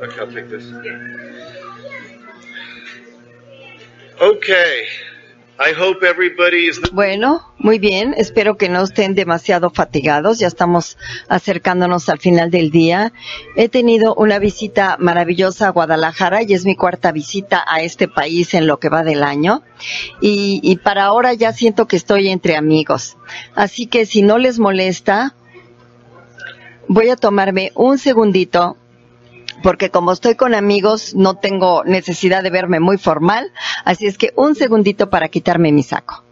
Okay, I'll take this. Okay. I hope everybody is... Bueno, muy bien. Espero que no estén demasiado fatigados. Ya estamos acercándonos al final del día. He tenido una visita maravillosa a Guadalajara y es mi cuarta visita a este país en lo que va del año. Y para ahora ya siento que estoy entre amigos. Así que si no les molesta, voy a tomarme un segundito porque como estoy con amigos no tengo necesidad de verme muy formal, así es que un segundito para quitarme mi saco.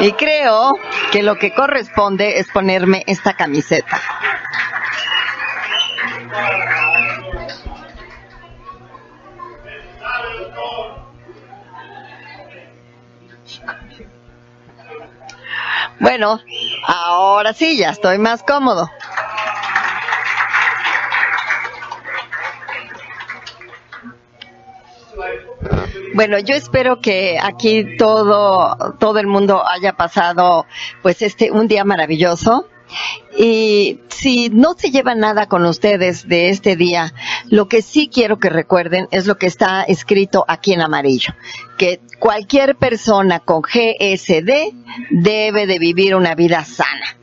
Y creo que lo que corresponde es ponerme esta camiseta. Bueno, ahora sí, ya estoy más cómodo. Bueno, yo espero que aquí todo, todo el mundo haya pasado, pues este, un día maravilloso. Y si no se lleva nada con ustedes de este día, lo que sí quiero que recuerden es lo que está escrito aquí en amarillo, que cualquier persona con GSD debe de vivir una vida sana.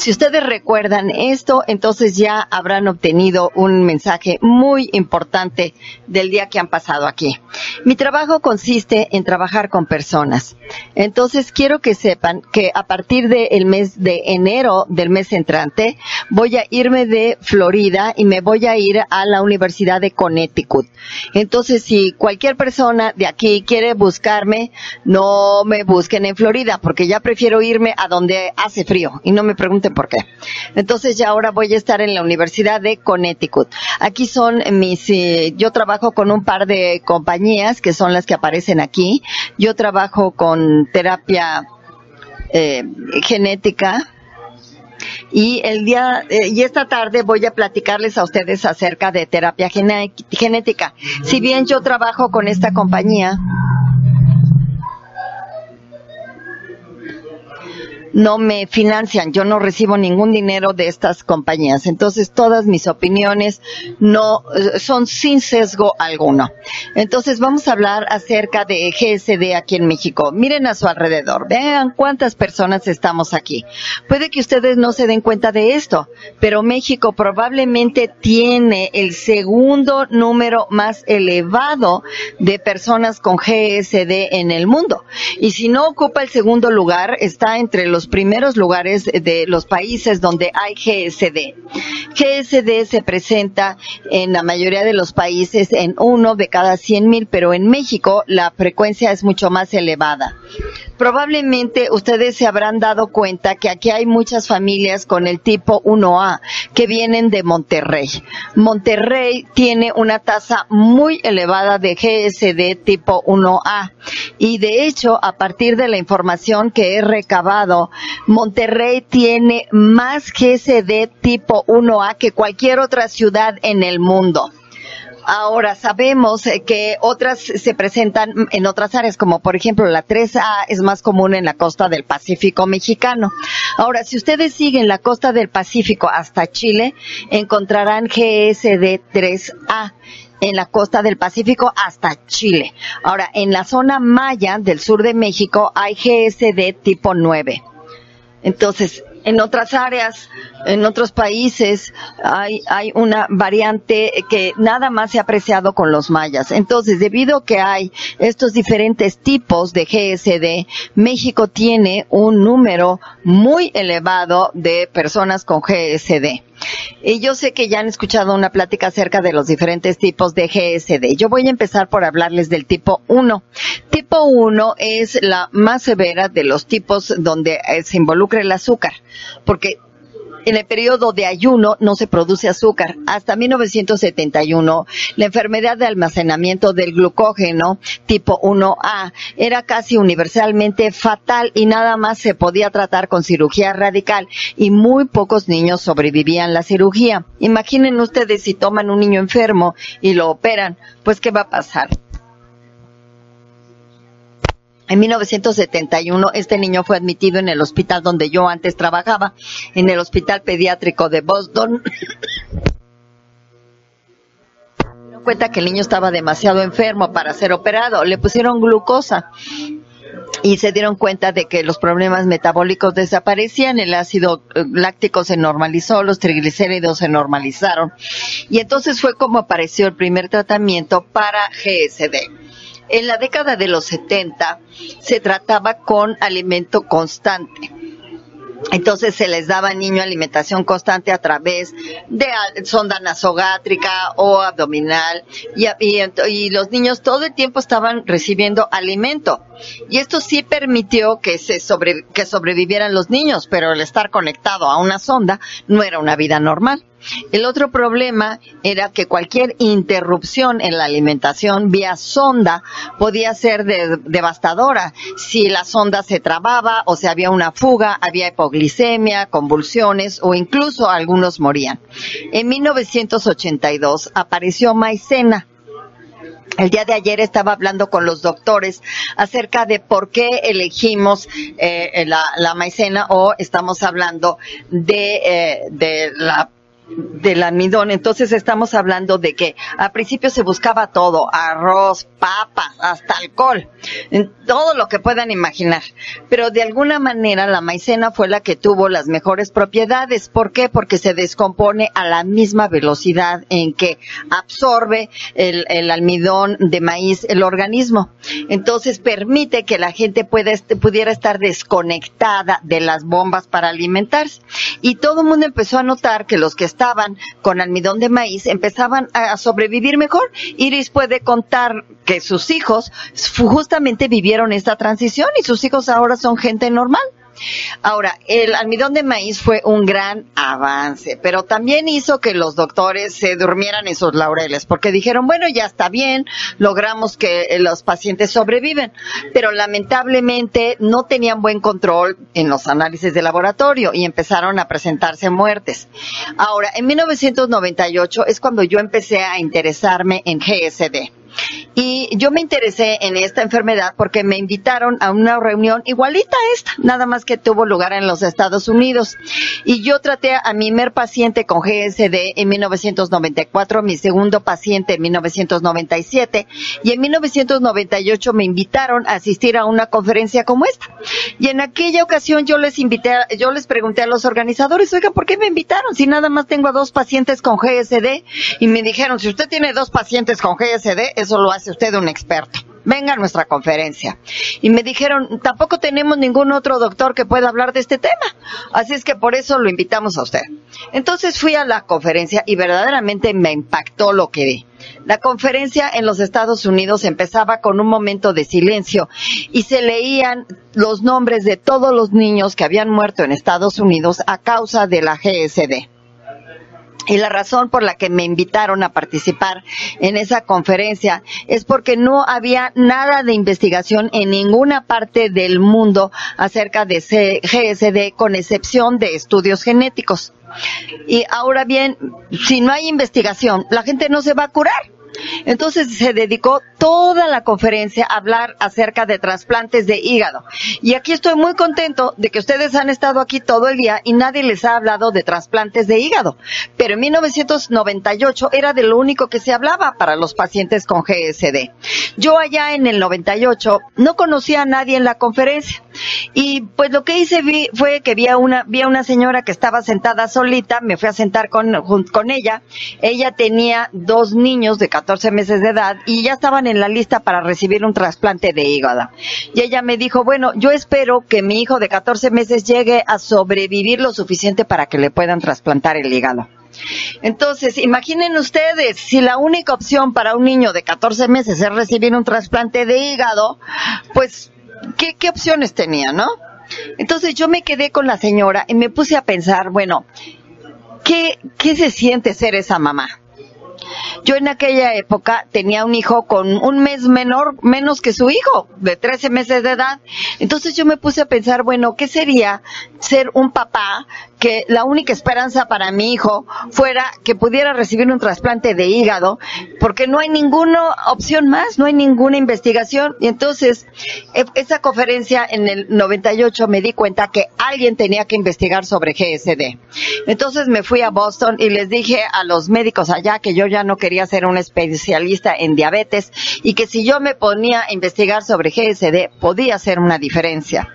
Si ustedes recuerdan esto, entonces ya habrán obtenido un mensaje muy importante del día que han pasado aquí. Mi trabajo consiste en trabajar con personas. Entonces quiero que sepan que a partir del mes de enero del mes entrante voy a irme de Florida y me voy a ir a la Universidad de Connecticut. Entonces si cualquier persona de aquí quiere buscarme, no me busquen en Florida porque ya prefiero irme a donde hace frío y no me pregunten por qué. Entonces ya ahora voy a estar en la Universidad de Connecticut. Aquí son mis, eh, yo trabajo con un par de compañías que son las que aparecen aquí. Yo trabajo con terapia eh, genética, y el día eh, y esta tarde voy a platicarles a ustedes acerca de terapia genética. Si bien yo trabajo con esta compañía, no me financian, yo no recibo ningún dinero de estas compañías. Entonces todas mis opiniones no eh, son sin sesgo alguno. Entonces vamos a hablar acerca de GSD aquí en México. Miren a su alrededor, vean cuántas personas estamos aquí. Puede que ustedes no se den cuenta de esto, pero México probablemente tiene el segundo número más elevado de personas con GSD en el mundo. Y si no ocupa el segundo lugar, está entre los primeros lugares de los países donde hay GSD. GSD se presenta en la mayoría de los países en uno de cada 100 mil, pero en México la frecuencia es mucho más elevada. Probablemente ustedes se habrán dado cuenta que aquí hay muchas familias con el tipo 1A que vienen de Monterrey. Monterrey tiene una tasa muy elevada de GSD tipo 1A y de hecho a partir de la información que he recabado, Monterrey tiene más GSD tipo 1A que cualquier otra ciudad en el mundo. Ahora sabemos eh, que otras se presentan en otras áreas, como por ejemplo la 3A es más común en la costa del Pacífico mexicano. Ahora, si ustedes siguen la costa del Pacífico hasta Chile, encontrarán GSD 3A en la costa del Pacífico hasta Chile. Ahora, en la zona maya del sur de México hay GSD tipo 9. Entonces, en otras áreas, en otros países, hay, hay una variante que nada más se ha apreciado con los mayas. Entonces, debido a que hay estos diferentes tipos de GSD, México tiene un número muy elevado de personas con GSD. Y yo sé que ya han escuchado una plática acerca de los diferentes tipos de GSD. Yo voy a empezar por hablarles del tipo 1. Tipo 1 es la más severa de los tipos donde eh, se involucra el azúcar, porque en el periodo de ayuno no se produce azúcar. Hasta 1971, la enfermedad de almacenamiento del glucógeno tipo 1A era casi universalmente fatal y nada más se podía tratar con cirugía radical y muy pocos niños sobrevivían la cirugía. Imaginen ustedes si toman un niño enfermo y lo operan, pues ¿qué va a pasar? En 1971 este niño fue admitido en el hospital donde yo antes trabajaba, en el hospital pediátrico de Boston. dieron cuenta que el niño estaba demasiado enfermo para ser operado, le pusieron glucosa y se dieron cuenta de que los problemas metabólicos desaparecían, el ácido eh, láctico se normalizó, los triglicéridos se normalizaron y entonces fue como apareció el primer tratamiento para GSD. En la década de los 70 se trataba con alimento constante. Entonces se les daba al niño alimentación constante a través de sonda nasogástrica o abdominal y los niños todo el tiempo estaban recibiendo alimento. Y esto sí permitió que se sobre, que sobrevivieran los niños, pero el estar conectado a una sonda no era una vida normal. El otro problema era que cualquier interrupción en la alimentación vía sonda podía ser de- devastadora. Si la sonda se trababa o si había una fuga, había hipoglicemia, convulsiones o incluso algunos morían. En 1982 apareció maicena. El día de ayer estaba hablando con los doctores acerca de por qué elegimos eh, la, maicena o estamos hablando de, eh, de la del almidón. Entonces estamos hablando de que al principio se buscaba todo, arroz, papas, hasta alcohol, en todo lo que puedan imaginar. Pero de alguna manera la maicena fue la que tuvo las mejores propiedades. ¿Por qué? Porque se descompone a la misma velocidad en que absorbe el, almidón de maíz el organismo. Entonces permite que la gente pudiera estar desconectada de las bombas para alimentarse. Y todo el mundo empezó a notar que los que estaban con almidón de maíz empezaban a sobrevivir mejor. Iris puede contar que sus hijos justamente vivieron esta transición y sus hijos ahora son gente normal. Ahora, el almidón de maíz fue un gran avance, pero también hizo que los doctores se durmieran en sus laureles, porque dijeron, bueno, ya está bien, logramos que eh, los pacientes sobreviven, pero lamentablemente no tenían buen control en los análisis de laboratorio y empezaron a presentarse muertes. Ahora, en 1998 es cuando yo empecé a interesarme en GSD. Y yo me interesé en esta enfermedad porque me invitaron a una reunión igualita a esta, nada más que tuvo lugar en los Estados Unidos. Y yo traté a mi primer paciente con GSD en 1994, mi segundo paciente en 1997 y en 1998 me invitaron a asistir a una conferencia como esta. Y en aquella ocasión yo les invité, yo les pregunté a los organizadores, oiga, ¿por qué me invitaron? Si nada más tengo a dos pacientes con GSD y me dijeron, si usted tiene dos pacientes con GSD, eso lo hace usted un experto. Venga a nuestra conferencia. Y me dijeron, tampoco tenemos ningún otro doctor que pueda hablar de este tema. Así es que por eso lo invitamos a usted. Entonces fui a la conferencia y verdaderamente me impactó lo que vi. La conferencia en los Estados Unidos empezaba con un momento de silencio y se leían los nombres de todos los niños que habían muerto en Estados Unidos a causa de la GSD. Y la razón por la que me invitaron a participar en esa conferencia es porque no había nada de investigación en ninguna parte del mundo acerca de GSD con excepción de estudios genéticos. Y ahora bien, si no hay investigación, la gente no se va a curar. Entonces se dedicó toda la conferencia a hablar acerca de trasplantes de hígado. Y aquí estoy muy contento de que ustedes han estado aquí todo el día y nadie les ha hablado de trasplantes de hígado. Pero en 1998 era de lo único que se hablaba para los pacientes con GSD. Yo allá en el 98 no conocía a nadie en la conferencia. Y pues lo que hice vi, fue que vi a una, vi a una señora que estaba sentada solita, me fui a sentar con, con ella. Ella tenía dos niños de 14 meses de edad y ya estaban en la lista para recibir un trasplante de hígado. Y ella me dijo, bueno, yo espero que mi hijo de 14 meses llegue a sobrevivir lo suficiente para que le puedan trasplantar el hígado. Entonces, imaginen ustedes, si la única opción para un niño de 14 meses es recibir un trasplante de hígado, pues, ¿qué, qué opciones tenía, no? Entonces yo me quedé con la señora y me puse a pensar, bueno, ¿qué, qué se siente ser esa mamá? Yo en aquella época tenía un hijo con un mes menor, menos que su hijo, de 13 meses de edad. Entonces yo me puse a pensar, bueno, ¿qué sería ser un papá que la única esperanza para mi hijo fuera que pudiera recibir un trasplante de hígado, porque no hay ninguna opción más, no hay ninguna investigación. Y entonces, e, esa conferencia en el 98 me di cuenta que alguien tenía que investigar sobre GSD. Entonces me fui a Boston y les dije a los médicos allá que yo ya no quería ser un especialista en diabetes y que si yo me ponía a investigar sobre GSD podía hacer una diferencia.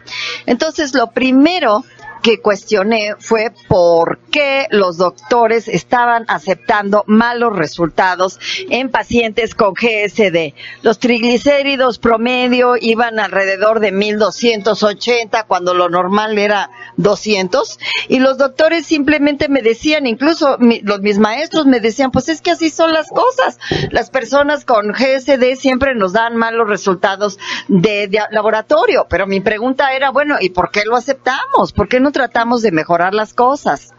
Entonces, lo primero que cuestioné fue por qué los doctores estaban aceptando malos resultados en pacientes con GSD. Los triglicéridos promedio iban alrededor de 1280 cuando lo normal era 200 y los doctores simplemente me decían, incluso los mis maestros me decían, pues es que así son las cosas. Las personas con GSD siempre nos dan malos resultados de, de laboratorio, pero mi pregunta era, bueno, ¿y por qué lo aceptamos? ¿Por qué no tratamos de mejorar las cosas.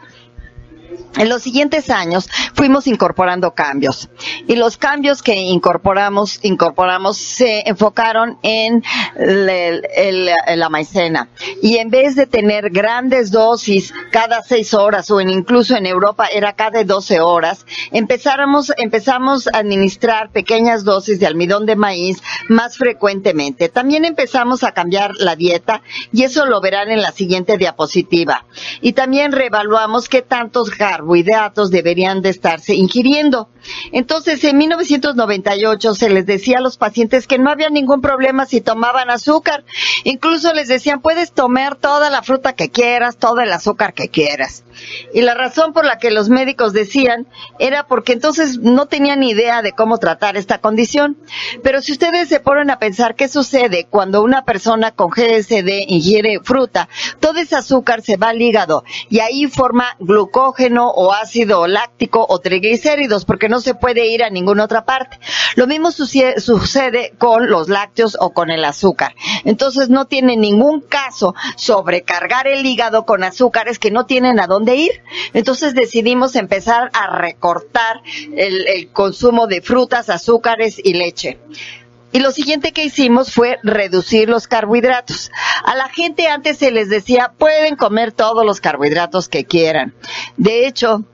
En los siguientes años fuimos incorporando cambios y los cambios que incorporamos, incorporamos se enfocaron en la maicena y en vez de tener grandes dosis cada seis horas o incluso en Europa era cada doce horas, empezamos, empezamos a administrar pequeñas dosis de almidón de maíz más frecuentemente. También empezamos a cambiar la dieta y eso lo verán en la siguiente diapositiva. Y también reevaluamos qué tantos carbohidratos deberían de estarse ingiriendo. Entonces, en 1998 se les decía a los pacientes que no había ningún problema si tomaban azúcar. Incluso les decían, puedes tomar toda la fruta que quieras, todo el azúcar que quieras. Y la razón por la que los médicos decían era porque entonces no tenían idea de cómo tratar esta condición. Pero si ustedes se ponen a pensar qué sucede cuando una persona con GSD ingiere fruta, todo ese azúcar se va al hígado y ahí forma glucógeno o ácido láctico o triglicéridos porque no se puede ir a ninguna otra parte. Lo mismo sucede con los lácteos o con el azúcar. Entonces no tiene ningún caso sobrecargar el hígado con azúcares que no tienen a dónde ir. Entonces decidimos empezar a recortar el, el consumo de frutas, azúcares y leche. Y lo siguiente que hicimos fue reducir los carbohidratos. A la gente antes se les decía, pueden comer todos los carbohidratos que quieran. De hecho,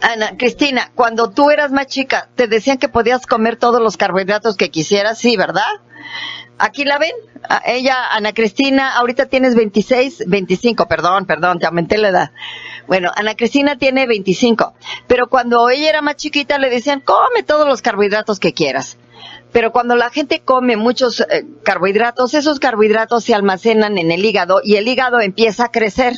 Ana, Cristina, cuando tú eras más chica, te decían que podías comer todos los carbohidratos que quisieras, sí, ¿verdad? Aquí la ven, ella, Ana Cristina, ahorita tienes 26, 25, perdón, perdón, te aumenté la edad. Bueno, Ana Cristina tiene 25, pero cuando ella era más chiquita le decían, come todos los carbohidratos que quieras. Pero cuando la gente come muchos eh, carbohidratos, esos carbohidratos se almacenan en el hígado y el hígado empieza a crecer.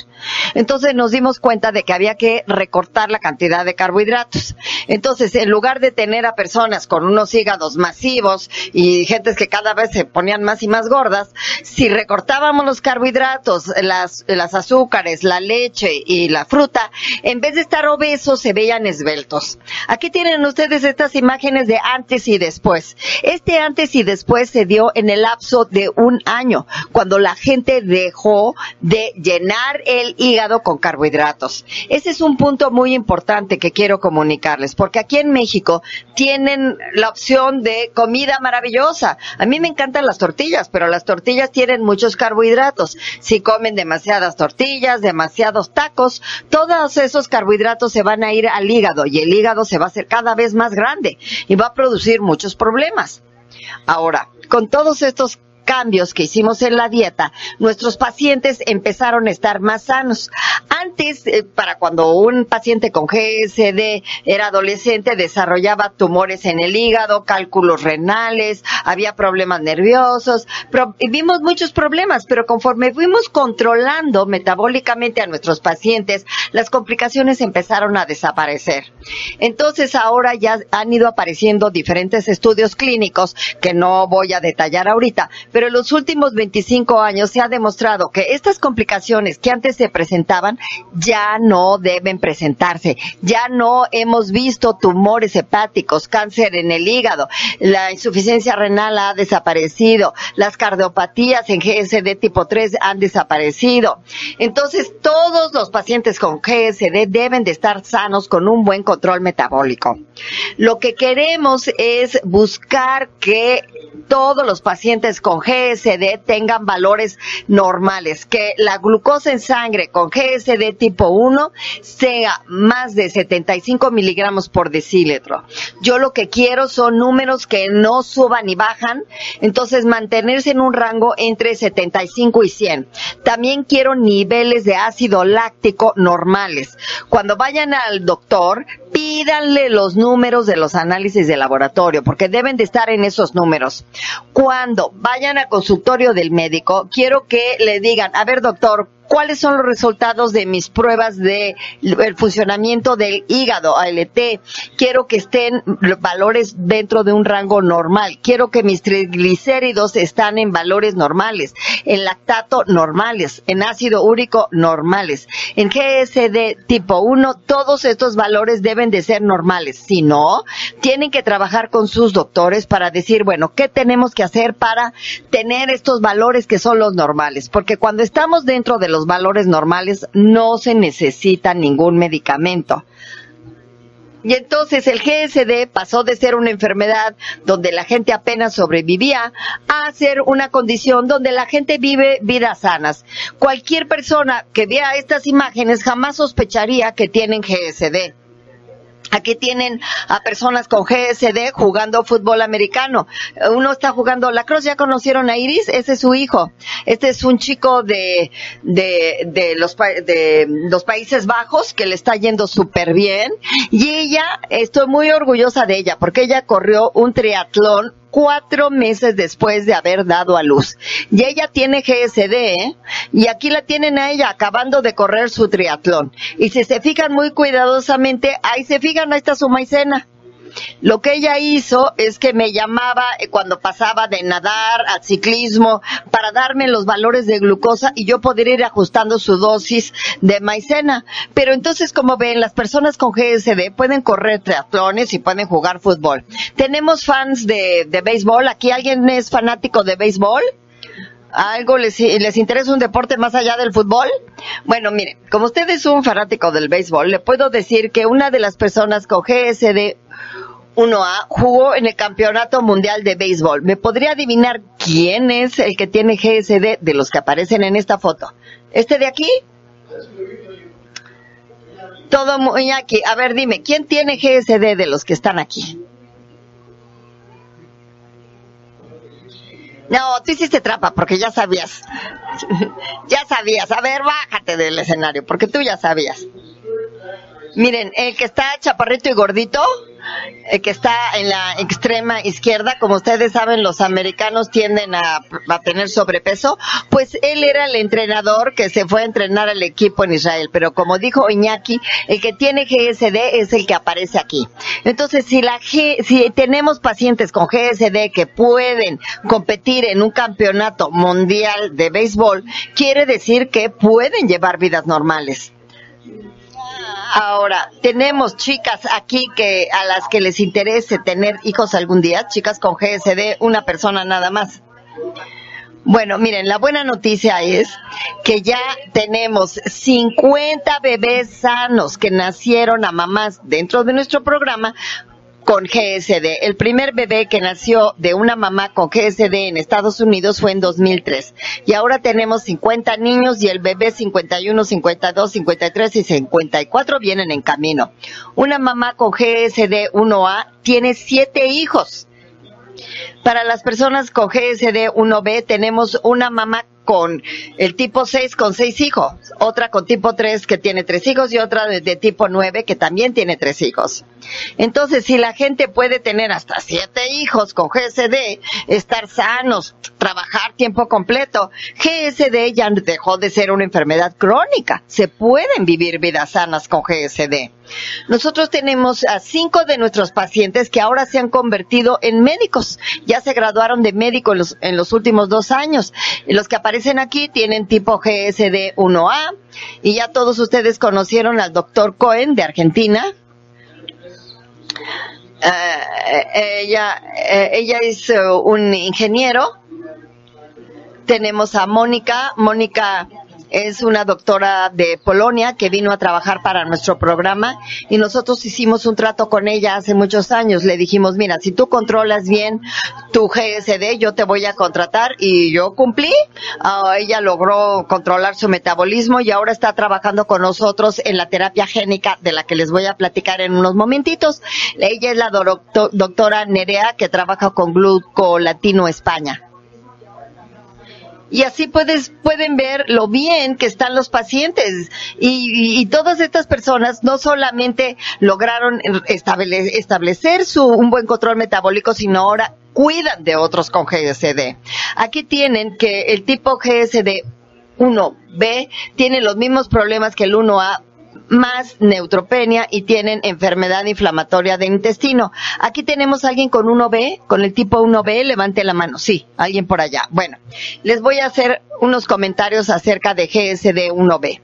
Entonces nos dimos cuenta de que había que recortar la cantidad de carbohidratos. Entonces, en lugar de tener a personas con unos hígados masivos y gentes que cada vez se ponían más y más gordas, si recortábamos los carbohidratos, las, las azúcares, la leche y la fruta, en vez de estar obesos, se veían esbeltos. Aquí tienen ustedes estas imágenes de antes y después. Este antes y después se dio en el lapso de un año, cuando la gente dejó de llenar el hígado con carbohidratos. Ese es un punto muy importante que quiero comunicarles, porque aquí en México tienen la opción de comida maravillosa. A mí me encantan las tortillas, pero las tortillas tienen muchos carbohidratos. Si comen demasiadas tortillas, demasiados tacos, todos esos carbohidratos se van a ir al hígado y el hígado se va a hacer cada vez más grande y va a producir muchos problemas. Ahora, con todos estos cambios que hicimos en la dieta, nuestros pacientes empezaron a estar más sanos. Antes, eh, para cuando un paciente con GSD era adolescente, desarrollaba tumores en el hígado, cálculos renales, había problemas nerviosos, vimos muchos problemas, pero conforme fuimos controlando metabólicamente a nuestros pacientes, las complicaciones empezaron a desaparecer. Entonces ahora ya han ido apareciendo diferentes estudios clínicos que no voy a detallar ahorita, pero pero en los últimos 25 años se ha demostrado que estas complicaciones que antes se presentaban ya no deben presentarse. Ya no hemos visto tumores hepáticos, cáncer en el hígado, la insuficiencia renal ha desaparecido, las cardiopatías en GSD tipo 3 han desaparecido. Entonces, todos los pacientes con GSD deben de estar sanos con un buen control metabólico. Lo que queremos es buscar que todos los pacientes con GSD tengan valores normales, que la glucosa en sangre con GSD tipo 1 sea más de 75 miligramos por decilitro. Yo lo que quiero son números que no suban y bajan, entonces mantenerse en un rango entre 75 y 100. También quiero niveles de ácido láctico normales. Cuando vayan al doctor, pídanle los números de los análisis de laboratorio, porque deben de estar en esos números. Cuando vayan al consultorio del médico, quiero que le digan, a ver doctor, cuáles son los resultados de mis pruebas de el funcionamiento del hígado ALT. Quiero que estén valores dentro de un rango normal. Quiero que mis triglicéridos están en valores normales, en lactato normales, en ácido úrico normales, en GSD tipo 1, todos estos valores deben de ser normales. Si no, tienen que trabajar con sus doctores para decir, bueno, ¿qué tenemos que hacer para tener estos valores que son los normales? Porque cuando estamos dentro de los valores normales, no se necesita ningún medicamento. Y entonces el GSD pasó de ser una enfermedad donde la gente apenas sobrevivía a ser una condición donde la gente vive vidas sanas. Cualquier persona que vea estas imágenes jamás sospecharía que tienen GSD. Aquí tienen a personas con GSD jugando fútbol americano. Uno está jugando la cross. ¿Ya conocieron a Iris? Ese es su hijo. Este es un chico de, de, de, los, de los Países Bajos que le está yendo súper bien. Y ella, estoy muy orgullosa de ella porque ella corrió un triatlón cuatro meses después de haber dado a luz. Y ella tiene GSD, ¿eh? Y aquí la tienen a ella acabando de correr su triatlón. Y si se fijan muy cuidadosamente, ahí se fijan, ahí está su maicena. Lo que ella hizo es que me llamaba eh, cuando pasaba de nadar al ciclismo para darme los valores de glucosa y yo poder ir ajustando su dosis de maicena. Pero entonces, como ven, las personas con GSD pueden correr triatlones y pueden jugar fútbol. Tenemos fans de, de béisbol. ¿Aquí alguien es fanático de béisbol? ¿Algo les, les interesa un deporte más allá del fútbol? Bueno, miren, como usted es un fanático del béisbol, le puedo decir que una de las personas con GSD 1A jugó en el Campeonato Mundial de Béisbol. ¿Me podría adivinar quién es el que tiene GSD de los que aparecen en esta foto? ¿Este de aquí? Todo muy aquí. A ver, dime, ¿quién tiene GSD de los que están aquí? No, tú hiciste trampa porque ya sabías. ya sabías. A ver, bájate del escenario porque tú ya sabías. Miren, el que está chaparrito y gordito, el que está en la extrema izquierda, como ustedes saben, los americanos tienden a, tener sobrepeso, pues él era el entrenador que se fue a entrenar al equipo en Israel, pero como dijo Iñaki, el que tiene GSD es el que aparece aquí. Entonces, si la si tenemos pacientes con GSD que pueden competir en un campeonato mundial de béisbol, quiere decir que pueden llevar vidas normales. Ahora, tenemos chicas aquí que a las que les interese tener hijos algún día, chicas con GSD, una persona nada más. Bueno, miren, la buena noticia es que ya tenemos 50 bebés sanos que nacieron a mamás dentro de nuestro programa con GSD. El primer bebé que nació de una mamá con GSD en Estados Unidos fue en 2003. Y ahora tenemos 50 niños y el bebé 51, 52, 53 y 54 vienen en camino. Una mamá con GSD 1A tiene siete hijos. Para las personas con GSD 1B tenemos una mamá con el tipo 6 con seis hijos, otra con tipo 3 que tiene tres hijos y otra de, de tipo 9 que también tiene tres hijos. Entonces, si la gente puede tener hasta siete hijos con GSD, estar sanos, trabajar tiempo completo, GSD ya dejó de ser una enfermedad crónica. Se pueden vivir vidas sanas con GSD. Nosotros tenemos a cinco de nuestros pacientes que ahora se han convertido en médicos. Ya se graduaron de médico en los, en los últimos dos años. Los que aparecen aquí tienen tipo GSD 1A y ya todos ustedes conocieron al doctor Cohen de Argentina. Eh, ella, eh, ella es eh, un ingeniero. Tenemos a Mónica. Mónica es una doctora de Polonia que vino a trabajar para nuestro programa y nosotros hicimos un trato con ella hace muchos años. Le dijimos, mira, si tú controlas bien tu GSD, yo te voy a contratar y yo cumplí. Ah, ella logró controlar su metabolismo y ahora está trabajando con nosotros en la terapia génica de la que les voy a platicar en unos momentitos. Ella es la doctora Nerea que trabaja con Gluco Latino España y así puedes, pueden ver lo bien que están los pacientes. Y, y, todas estas personas no solamente lograron establecer, establecer su, un buen control metabólico, sino ahora cuidan de otros con GSD. Aquí tienen que el tipo GSD 1B tiene los mismos problemas que el 1A, más neutropenia y tienen enfermedad inflamatoria de intestino. Aquí tenemos a alguien con 1B, con el tipo 1B, levante la mano. Sí, alguien por allá. Bueno, les voy a hacer unos comentarios acerca de GSD 1B.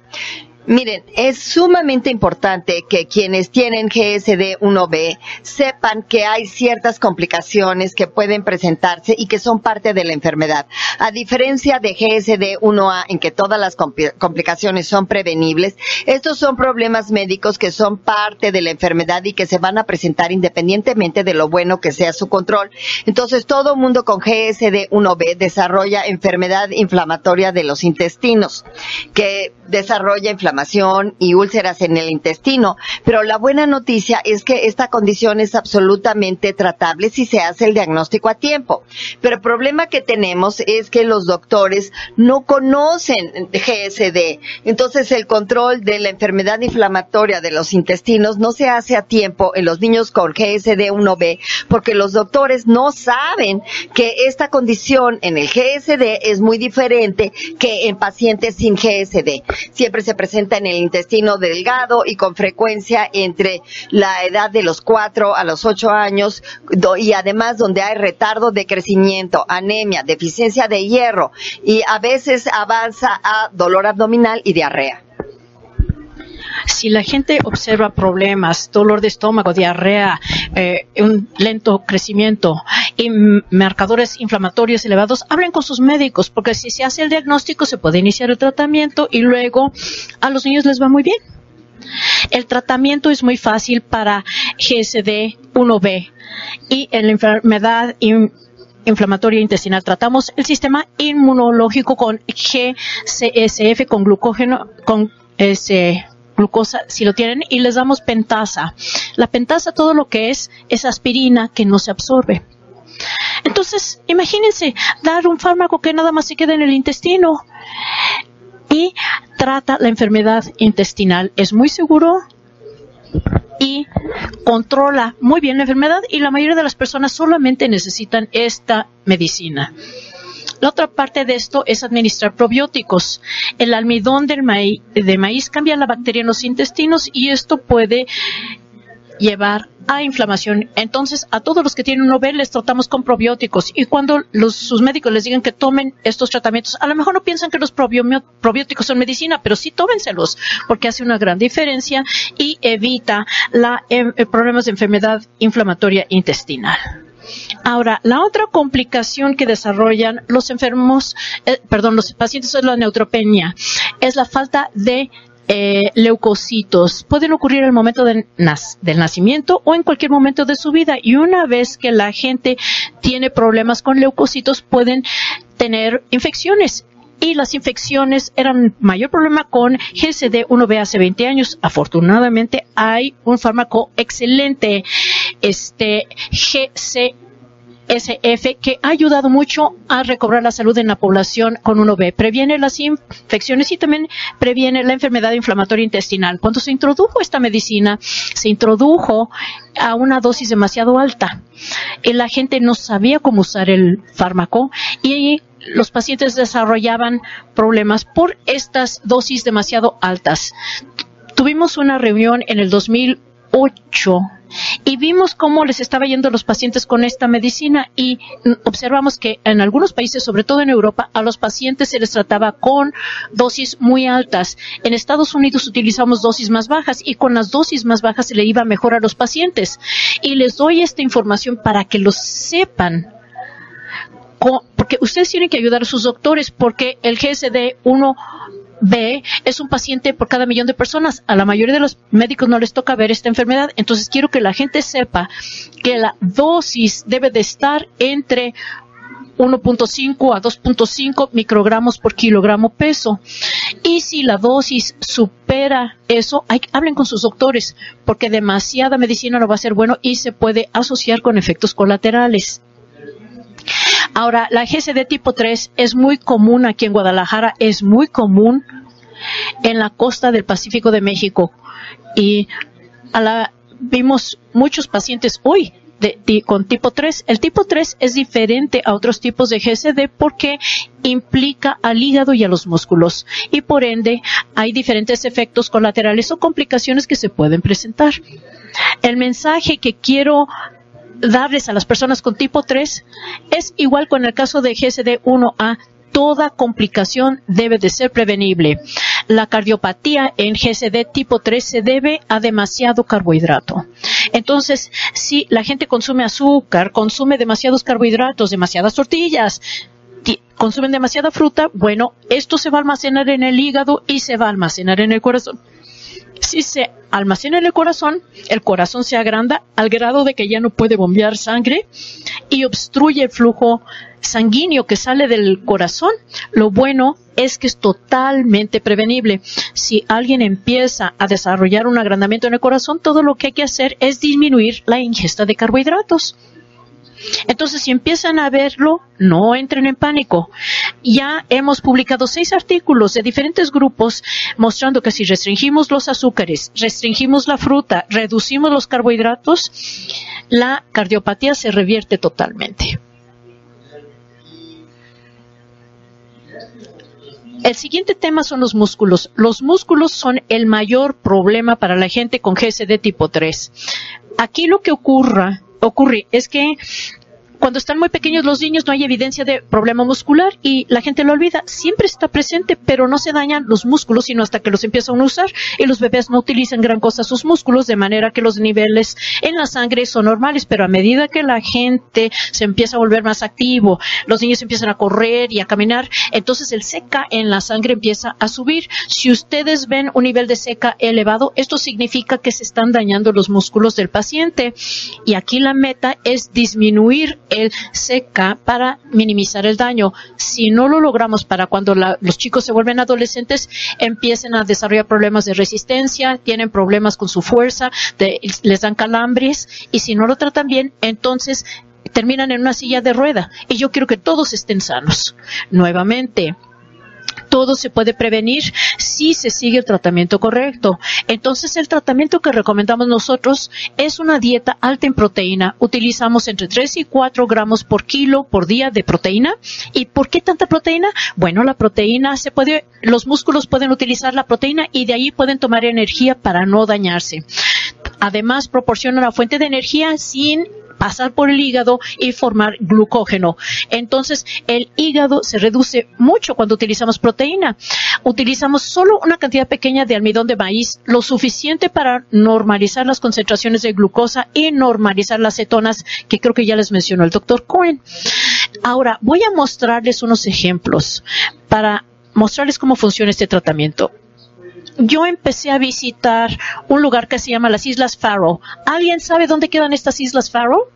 Miren, es sumamente importante que quienes tienen GSD 1B sepan que hay ciertas complicaciones que pueden presentarse y que son parte de la enfermedad. A diferencia de GSD 1A, en que todas las complicaciones son prevenibles, estos son problemas médicos que son parte de la enfermedad y que se van a presentar independientemente de lo bueno que sea su control. Entonces, todo mundo con GSD 1B desarrolla enfermedad inflamatoria de los intestinos, que desarrolla inflamación y úlceras en el intestino. Pero la buena noticia es que esta condición es absolutamente tratable si se hace el diagnóstico a tiempo. Pero el problema que tenemos es que los doctores no conocen GSD. Entonces el control de la enfermedad inflamatoria de los intestinos no se hace a tiempo en los niños con GSD 1B porque los doctores no saben que esta condición en el GSD es muy diferente que en pacientes sin GSD. Siempre se presenta en el intestino delgado y con frecuencia entre la edad de los 4 a los 8 años y además donde hay retardo de crecimiento, anemia, deficiencia de hierro y a veces avanza a dolor abdominal y diarrea. Si la gente observa problemas, dolor de estómago, diarrea, eh, un lento crecimiento y marcadores inflamatorios elevados, hablen con sus médicos, porque si se hace el diagnóstico se puede iniciar el tratamiento y luego a los niños les va muy bien. El tratamiento es muy fácil para GSD 1B y en la enfermedad inflamatoria intestinal tratamos el sistema inmunológico con GCSF, con glucógeno, con ese glucosa si lo tienen y les damos pentasa. La pentasa todo lo que es es aspirina que no se absorbe. Entonces, imagínense dar un fármaco que nada más se queda en el intestino y trata la enfermedad intestinal. Es muy seguro y controla muy bien la enfermedad y la mayoría de las personas solamente necesitan esta medicina. La otra parte de esto es administrar probióticos. El almidón del maíz, de maíz cambia la bacteria en los intestinos y esto puede llevar a inflamación. Entonces, a todos los que tienen un OVEL les tratamos con probióticos y cuando sus médicos les digan que tomen estos tratamientos, a lo mejor no piensan que los probióticos son medicina, pero sí tómenselos porque hace una gran diferencia y evita la, em, problemas de enfermedad inflamatoria intestinal. Ahora, la otra complicación que desarrollan los enfermos, eh, perdón, los pacientes es la neutropenia, es la falta de eh, leucocitos. Pueden ocurrir el momento del nacimiento o en cualquier momento de su vida. Y una vez que la gente tiene problemas con leucocitos, pueden tener infecciones y las infecciones eran mayor problema con GSD1B hace 20 años. Afortunadamente hay un fármaco excelente, este GC SF que ha ayudado mucho a recobrar la salud en la población con 1B. Previene las infecciones y también previene la enfermedad inflamatoria intestinal. Cuando se introdujo esta medicina, se introdujo a una dosis demasiado alta. La gente no sabía cómo usar el fármaco y los pacientes desarrollaban problemas por estas dosis demasiado altas. Tuvimos una reunión en el 2008 y vimos cómo les estaba yendo a los pacientes con esta medicina y observamos que en algunos países, sobre todo en Europa, a los pacientes se les trataba con dosis muy altas. En Estados Unidos utilizamos dosis más bajas y con las dosis más bajas se le iba mejor a los pacientes. Y les doy esta información para que lo sepan porque ustedes tienen que ayudar a sus doctores porque el GSD 1 B es un paciente por cada millón de personas. A la mayoría de los médicos no les toca ver esta enfermedad. Entonces quiero que la gente sepa que la dosis debe de estar entre 1.5 a 2.5 microgramos por kilogramo peso. Y si la dosis supera eso, hay, hablen con sus doctores, porque demasiada medicina no va a ser bueno y se puede asociar con efectos colaterales. Ahora, la GCD tipo 3 es muy común aquí en Guadalajara, es muy común en la costa del Pacífico de México. Y vimos muchos pacientes hoy con tipo 3. El tipo 3 es diferente a otros tipos de GCD porque implica al hígado y a los músculos y por ende hay diferentes efectos colaterales o complicaciones que se pueden presentar. El mensaje que quiero darles a las personas con tipo 3 es igual con el caso de GSD 1A. Toda complicación debe de ser prevenible. La cardiopatía en GSD tipo 3 se debe a demasiado carbohidrato. Entonces, si la gente consume azúcar, consume demasiados carbohidratos, demasiadas tortillas, consumen demasiada fruta, bueno, esto se va a almacenar en el hígado y se va a almacenar en el corazón. Si se almacena en el corazón, el corazón se agranda al grado de que ya no puede bombear sangre y obstruye el flujo sanguíneo que sale del corazón. Lo bueno es que es totalmente prevenible. Si alguien empieza a desarrollar un agrandamiento en el corazón, todo lo que hay que hacer es disminuir la ingesta de carbohidratos. Entonces, si empiezan a verlo, no entren en pánico. Ya hemos publicado seis artículos de diferentes grupos mostrando que si restringimos los azúcares, restringimos la fruta, reducimos los carbohidratos, la cardiopatía se revierte totalmente. El siguiente tema son los músculos. Los músculos son el mayor problema para la gente con GSD tipo 3. Aquí lo que ocurra ocurre es que cuando están muy pequeños los niños no hay evidencia de problema muscular y la gente lo olvida. Siempre está presente, pero no se dañan los músculos sino hasta que los empiezan a usar y los bebés no utilizan gran cosa sus músculos de manera que los niveles en la sangre son normales, pero a medida que la gente se empieza a volver más activo, los niños empiezan a correr y a caminar, entonces el seca en la sangre empieza a subir. Si ustedes ven un nivel de seca elevado, esto significa que se están dañando los músculos del paciente y aquí la meta es disminuir el seca para minimizar el daño. Si no lo logramos para cuando los chicos se vuelven adolescentes, empiecen a desarrollar problemas de resistencia, tienen problemas con su fuerza, les dan calambres y si no lo tratan bien, entonces terminan en una silla de rueda. Y yo quiero que todos estén sanos. Nuevamente, todo se puede prevenir si se sigue el tratamiento correcto. Entonces, el tratamiento que recomendamos nosotros es una dieta alta en proteína. Utilizamos entre 3 y 4 gramos por kilo por día de proteína. ¿Y por qué tanta proteína? Bueno, la proteína se puede, los músculos pueden utilizar la proteína y de ahí pueden tomar energía para no dañarse. Además, proporciona una fuente de energía sin pasar por el hígado y formar glucógeno. Entonces, el hígado se reduce mucho cuando utilizamos proteína. Utilizamos solo una cantidad pequeña de almidón de maíz, lo suficiente para normalizar las concentraciones de glucosa y normalizar las cetonas, que creo que ya les mencionó el doctor Cohen. Ahora, voy a mostrarles unos ejemplos para mostrarles cómo funciona este tratamiento yo empecé a visitar un lugar que se llama las Islas Faro. ¿Alguien sabe dónde quedan estas Islas Faro?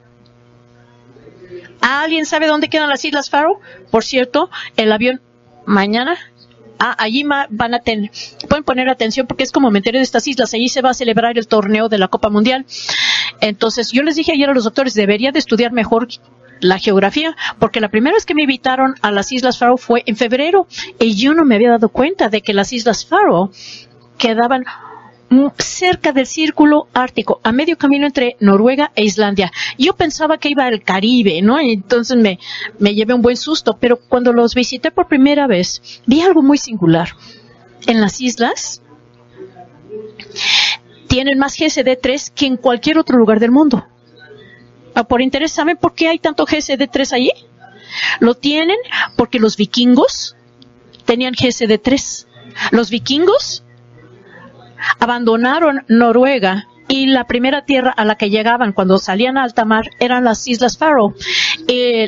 ¿Alguien sabe dónde quedan las Islas Faro? Por cierto, el avión mañana Ah, allí van a tener, pueden poner atención porque es como me enteré de estas islas. Allí se va a celebrar el torneo de la Copa Mundial. Entonces, yo les dije ayer a los doctores, debería de estudiar mejor la geografía, porque la primera vez que me invitaron a las Islas Faro fue en febrero y yo no me había dado cuenta de que las Islas Faro quedaban cerca del círculo ártico, a medio camino entre Noruega e Islandia. Yo pensaba que iba al Caribe, ¿no? Entonces me, me llevé un buen susto, pero cuando los visité por primera vez, vi algo muy singular. En las islas tienen más GSD-3 que en cualquier otro lugar del mundo. Ah, por interés, ¿saben por qué hay tanto GSD-3 allí? Lo tienen porque los vikingos tenían GSD-3. Los vikingos abandonaron Noruega y la primera tierra a la que llegaban cuando salían a alta mar eran las Islas Faroe.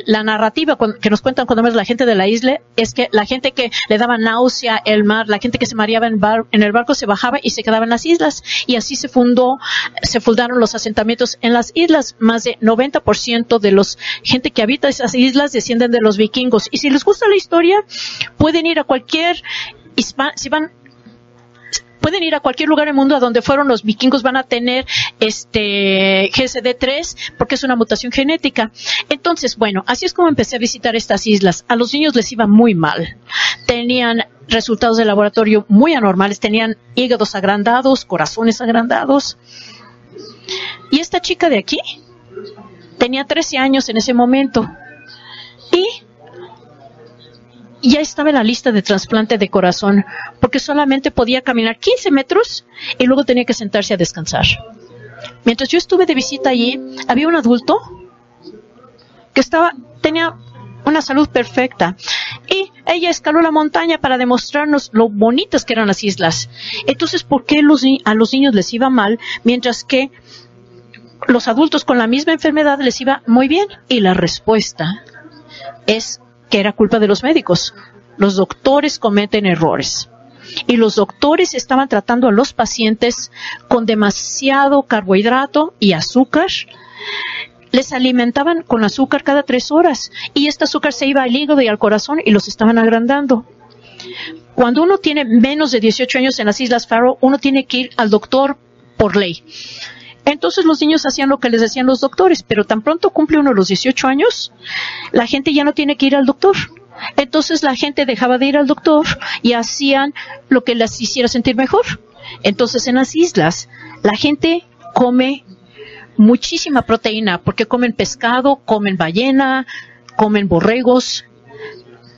la narrativa que nos cuentan cuando vemos la gente de la isla es que la gente que le daba náusea el mar, la gente que se mareaba en, en el barco se bajaba y se quedaba en las islas y así se fundó, se fundaron los asentamientos en las islas. Más de 90% de los gente que habita esas islas descienden de los vikingos y si les gusta la historia pueden ir a cualquier si van pueden ir a cualquier lugar del mundo a donde fueron los vikingos, van a tener este GSD3 porque es una mutación genética. Entonces, bueno, así es como empecé a visitar estas islas. A los niños les iba muy mal. Tenían resultados de laboratorio muy anormales, tenían hígados agrandados, corazones agrandados. Y esta chica de aquí tenía 13 años en ese momento. Y ya estaba en la lista de trasplante de corazón porque solamente podía caminar 15 metros y luego tenía que sentarse a descansar. Mientras yo estuve de visita allí, había un adulto que estaba tenía una salud perfecta y ella escaló la montaña para demostrarnos lo bonitas que eran las islas. Entonces, ¿por qué a los niños les iba mal mientras que los adultos con la misma enfermedad les iba muy bien? Y la respuesta es que era culpa de los médicos. Los doctores cometen errores. Y los doctores estaban tratando a los pacientes con demasiado carbohidrato y azúcar. Les alimentaban con azúcar cada tres horas y este azúcar se iba al hígado y al corazón y los estaban agrandando. Cuando uno tiene menos de 18 años en las Islas Faro, uno tiene que ir al doctor por ley. Entonces los niños hacían lo que les decían los doctores, pero tan pronto cumple uno los 18 años, la gente ya no tiene que ir al doctor. Entonces la gente dejaba de ir al doctor y hacían lo que les hiciera sentir mejor. Entonces en las islas la gente come muchísima proteína porque comen pescado, comen ballena, comen borregos,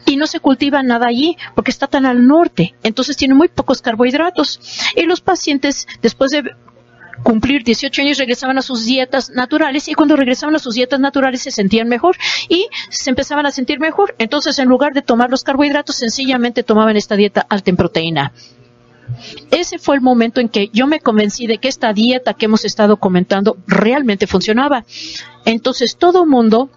y no se cultiva nada allí porque está tan al norte, entonces tiene muy pocos carbohidratos. Y los pacientes, después de cumplir 18 años regresaban a sus dietas naturales y cuando regresaban a sus dietas naturales se sentían mejor y se empezaban a sentir mejor. Entonces, en lugar de tomar los carbohidratos, sencillamente tomaban esta dieta alta en proteína. Ese fue el momento en que yo me convencí de que esta dieta que hemos estado comentando realmente funcionaba. Entonces, todo mundo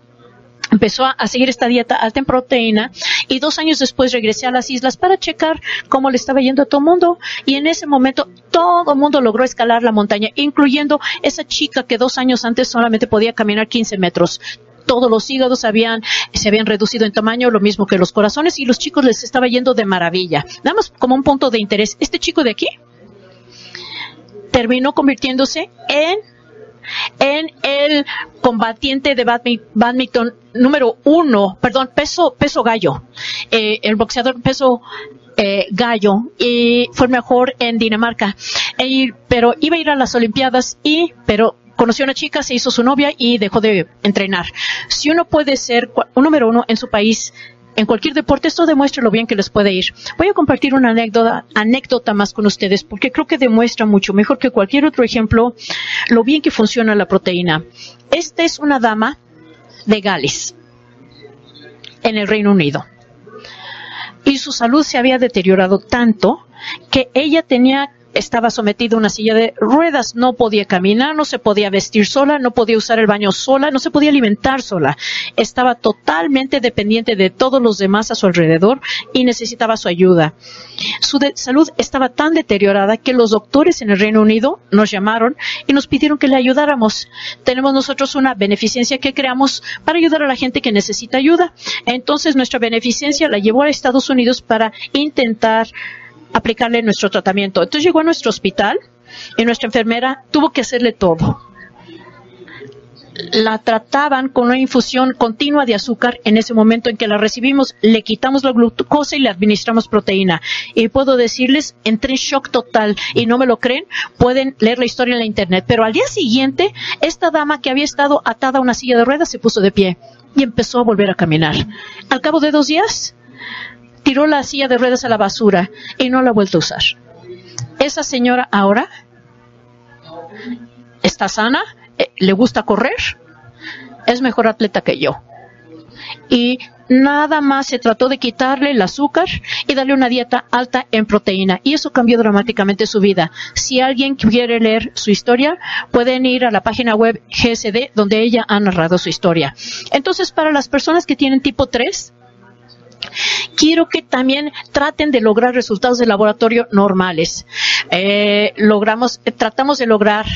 empezó a, seguir esta dieta alta en proteína y dos años después regresé a las islas para checar cómo le estaba yendo a todo mundo y en ese momento todo el mundo logró escalar la montaña, incluyendo esa chica que dos años antes solamente podía caminar 15 metros todos los hígados habían, se habían reducido en tamaño, lo mismo que los corazones, y los chicos les estaba yendo de maravilla. Nada más como un punto de interés. Este chico de aquí terminó convirtiéndose en en el combatiente de badminton número uno, perdón, peso, peso gallo, eh, el boxeador peso eh, gallo y fue mejor en Dinamarca. pero iba a ir a las Olimpiadas y, pero conoció a una chica, se hizo su novia y dejó de entrenar. Si uno puede ser un número uno en su país, en cualquier deporte, esto demuestra lo bien que les puede ir. Voy a compartir una anécdota, anécdota más con ustedes porque creo que demuestra mucho, mejor que cualquier otro ejemplo, lo bien que funciona la proteína. Esta es una dama de Gales, en el Reino Unido. Y su salud se había deteriorado tanto que ella tenía estaba sometida a una silla de ruedas, no podía caminar, no se podía vestir sola, no podía usar el baño sola, no se podía alimentar sola. Estaba totalmente dependiente de todos los demás a su alrededor y necesitaba su ayuda. Su salud estaba tan deteriorada que los doctores en el Reino Unido nos llamaron y nos pidieron que le ayudáramos. Tenemos nosotros una beneficencia que creamos para ayudar a la gente que necesita ayuda. Entonces nuestra beneficencia la llevó a Estados Unidos para intentar aplicarle nuestro tratamiento. Entonces llegó a nuestro hospital y nuestra enfermera tuvo que hacerle todo. la trataban con una infusión continua de azúcar en ese momento en que la recibimos, le quitamos la glucosa y le administramos proteína. Y puedo decirles, entré en shock total y no me lo creen, pueden leer la historia en la internet. Pero al día siguiente, esta dama que había estado atada a una silla de ruedas se puso de pie y empezó a volver a caminar. Al cabo de dos días, tiró la silla de ruedas a la basura y no la ha vuelto a usar. Esa señora ahora está sana, eh, le gusta correr, es mejor atleta que yo. Y nada más se trató de quitarle el azúcar y darle una dieta alta en proteína. Y eso cambió dramáticamente su vida. Si alguien quiere leer su historia, pueden ir a la página web GSD donde ella ha narrado su historia. Entonces, para las personas que tienen tipo 3, quiero que también traten de lograr resultados de laboratorio normales. Eh, logramos, tratamos de lograr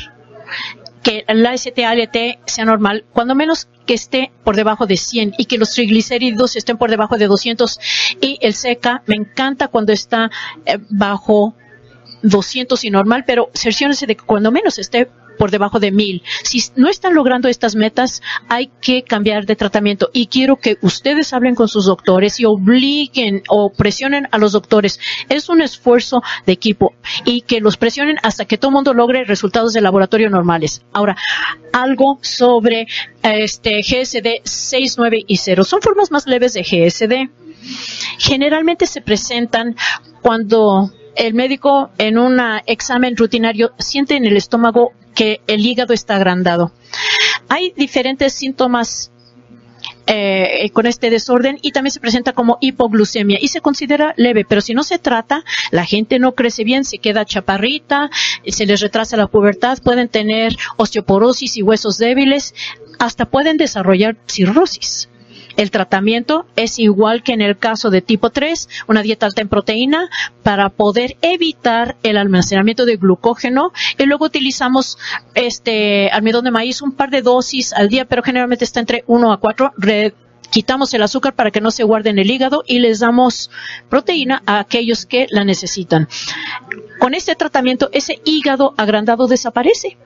que la ST-ALT sea normal, cuando menos que esté por debajo de 100 y que los triglicéridos estén por debajo de 200 y el seca me encanta cuando está eh, bajo 200 y normal, pero cerciónense de que cuando menos esté por debajo de mil. Si no están logrando estas metas, hay que cambiar de tratamiento. Y quiero que ustedes hablen con sus doctores y obliguen o presionen a los doctores. Es un esfuerzo de equipo y que los presionen hasta que todo el mundo logre resultados de laboratorio normales. Ahora, algo sobre este GSD 6, 9 y 0. Son formas más leves de GSD. Generalmente se presentan cuando el médico en un examen rutinario siente en el estómago que el hígado está agrandado. Hay diferentes síntomas eh, con este desorden y también se presenta como hipoglucemia y se considera leve, pero si no se trata, la gente no crece bien, se queda chaparrita, se les retrasa la pubertad, pueden tener osteoporosis y huesos débiles, hasta pueden desarrollar cirrosis. El tratamiento es igual que en el caso de tipo 3, una dieta alta en proteína para poder evitar el almacenamiento de glucógeno. Y luego utilizamos este almidón de maíz un par de dosis al día, pero generalmente está entre 1 a 4 quitamos el azúcar para que no se guarde en el hígado y les damos proteína a aquellos que la necesitan. Con este tratamiento, ese hígado agrandado desaparece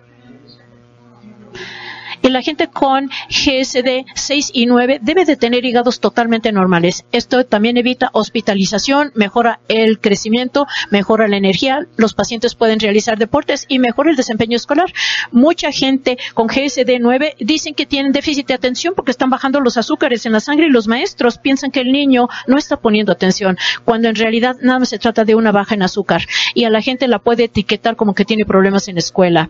y la gente con GSD 6 y 9 debe de tener hígados totalmente normales. Esto también evita hospitalización, mejora el crecimiento, mejora la energía, los pacientes pueden realizar deportes y mejora el desempeño escolar. Mucha gente con GSD 9 dicen que tienen déficit de atención porque están bajando los azúcares en la sangre y los maestros piensan que el niño no está poniendo atención, cuando en realidad nada más se trata de una baja en azúcar y a la gente la puede etiquetar como que tiene problemas en la escuela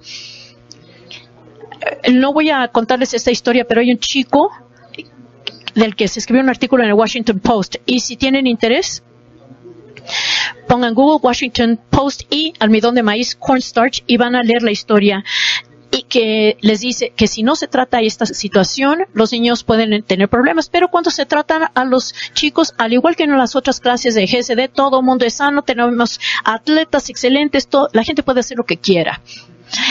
no voy a contarles esta historia, pero hay un chico del que se escribió un artículo en el Washington Post. Y si tienen interés, pongan Google Washington Post y almidón de maíz cornstarch y van a leer la historia y que les dice que si no se trata esta situación, los niños pueden tener problemas, pero cuando se tratan a los chicos, al igual que en las otras clases de GSD, todo el mundo es sano, tenemos atletas excelentes, la gente puede hacer lo que quiera.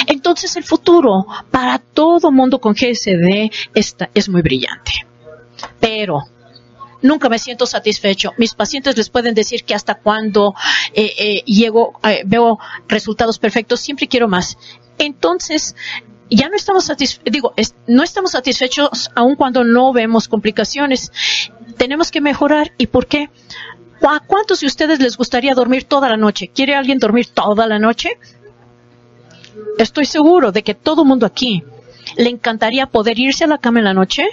Entonces el futuro para todo mundo con GSD está, es muy brillante. Pero nunca me siento satisfecho. Mis pacientes les pueden decir que hasta cuando eh, eh, llego, eh, veo resultados perfectos, siempre quiero más. Entonces, ya no estamos satisfechos, digo, no estamos satisfechos aun cuando no vemos complicaciones. Tenemos que mejorar. ¿Y por qué? ¿A cuántos de ustedes les gustaría dormir toda la noche? ¿Quiere alguien dormir toda la noche? Estoy seguro de que todo el mundo aquí le encantaría poder irse a la cama en la noche,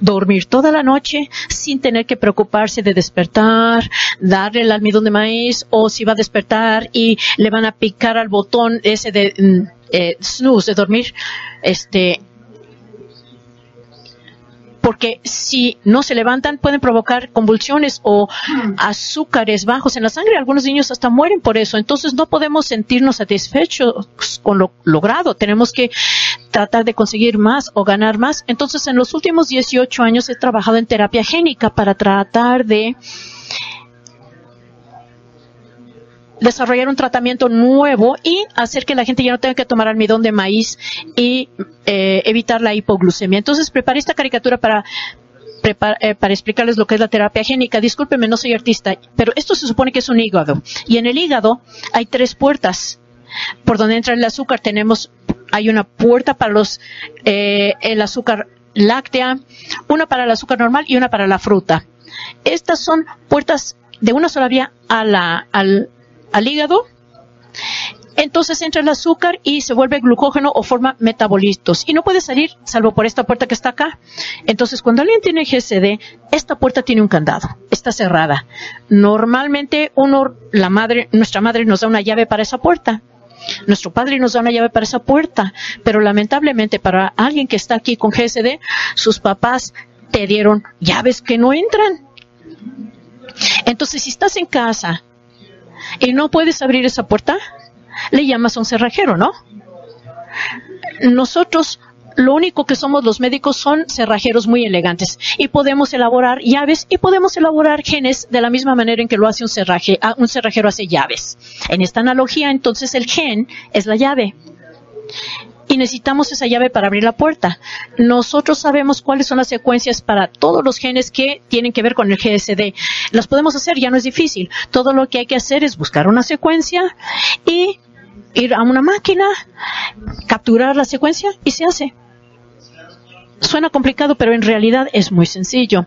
dormir toda la noche sin tener que preocuparse de despertar, darle el almidón de maíz o si va a despertar y le van a picar al botón ese de mm, eh, snooze, de dormir, este, porque si no se levantan pueden provocar convulsiones o azúcares bajos en la sangre. Algunos niños hasta mueren por eso. Entonces no podemos sentirnos satisfechos con lo logrado. Tenemos que tratar de conseguir más o ganar más. Entonces en los últimos 18 años he trabajado en terapia génica para tratar de desarrollar un tratamiento nuevo y hacer que la gente ya no tenga que tomar almidón de maíz y eh, evitar la hipoglucemia. Entonces preparé esta caricatura para eh, para explicarles lo que es la terapia génica. Discúlpeme, no soy artista, pero esto se supone que es un hígado. Y en el hígado hay tres puertas por donde entra el azúcar. Tenemos hay una puerta para los eh, el azúcar láctea, una para el azúcar normal y una para la fruta. Estas son puertas de una sola vía a la, al, al hígado entonces entra el azúcar y se vuelve glucógeno o forma metabolitos y no puede salir salvo por esta puerta que está acá. Entonces cuando alguien tiene GSD, esta puerta tiene un candado, está cerrada. Normalmente uno, la madre, nuestra madre nos da una llave para esa puerta. Nuestro padre nos da una llave para esa puerta, pero lamentablemente para alguien que está aquí con GSD, sus papás te dieron llaves que no entran. Entonces, si estás en casa y no puedes abrir esa puerta, le llamas a un cerrajero, ¿no? Nosotros lo único que somos los médicos son cerrajeros muy elegantes y podemos elaborar llaves y podemos elaborar genes de la misma manera en que lo hace un, cerraje, ah, un cerrajero hace llaves. En esta analogía, entonces el gen es la llave. Y necesitamos esa llave para abrir la puerta. Nosotros sabemos cuáles son las secuencias para todos los genes que tienen que ver con el GSD. Las podemos hacer, ya no es difícil. Todo lo que hay que hacer es buscar una secuencia y ir a una máquina, capturar la secuencia y se hace. Suena complicado, pero en realidad es muy sencillo.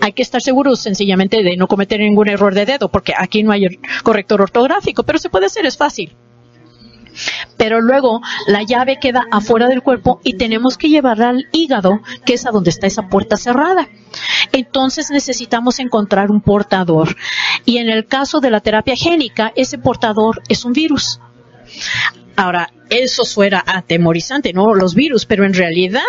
Hay que estar seguros sencillamente de no cometer ningún error de dedo, porque aquí no hay corrector ortográfico, pero se puede hacer, es fácil. Pero luego la llave queda afuera del cuerpo y tenemos que llevarla al hígado, que es a donde está esa puerta cerrada. Entonces necesitamos encontrar un portador. Y en el caso de la terapia génica, ese portador es un virus. Ahora, eso suena atemorizante, ¿no? Los virus, pero en realidad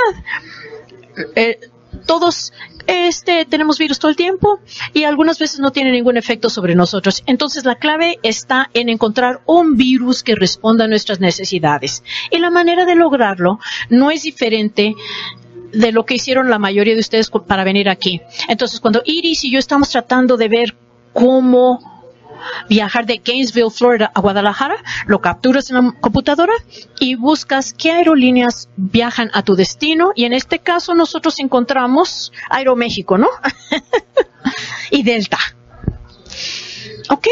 eh, todos este, tenemos virus todo el tiempo y algunas veces no tiene ningún efecto sobre nosotros. Entonces la clave está en encontrar un virus que responda a nuestras necesidades. Y la manera de lograrlo no es diferente de lo que hicieron la mayoría de ustedes para venir aquí. Entonces cuando Iris y yo estamos tratando de ver cómo viajar de Gainesville, Florida a Guadalajara, lo capturas en la computadora y buscas qué aerolíneas viajan a tu destino y en este caso nosotros encontramos Aeroméxico, ¿no? y Delta. ¿Ok?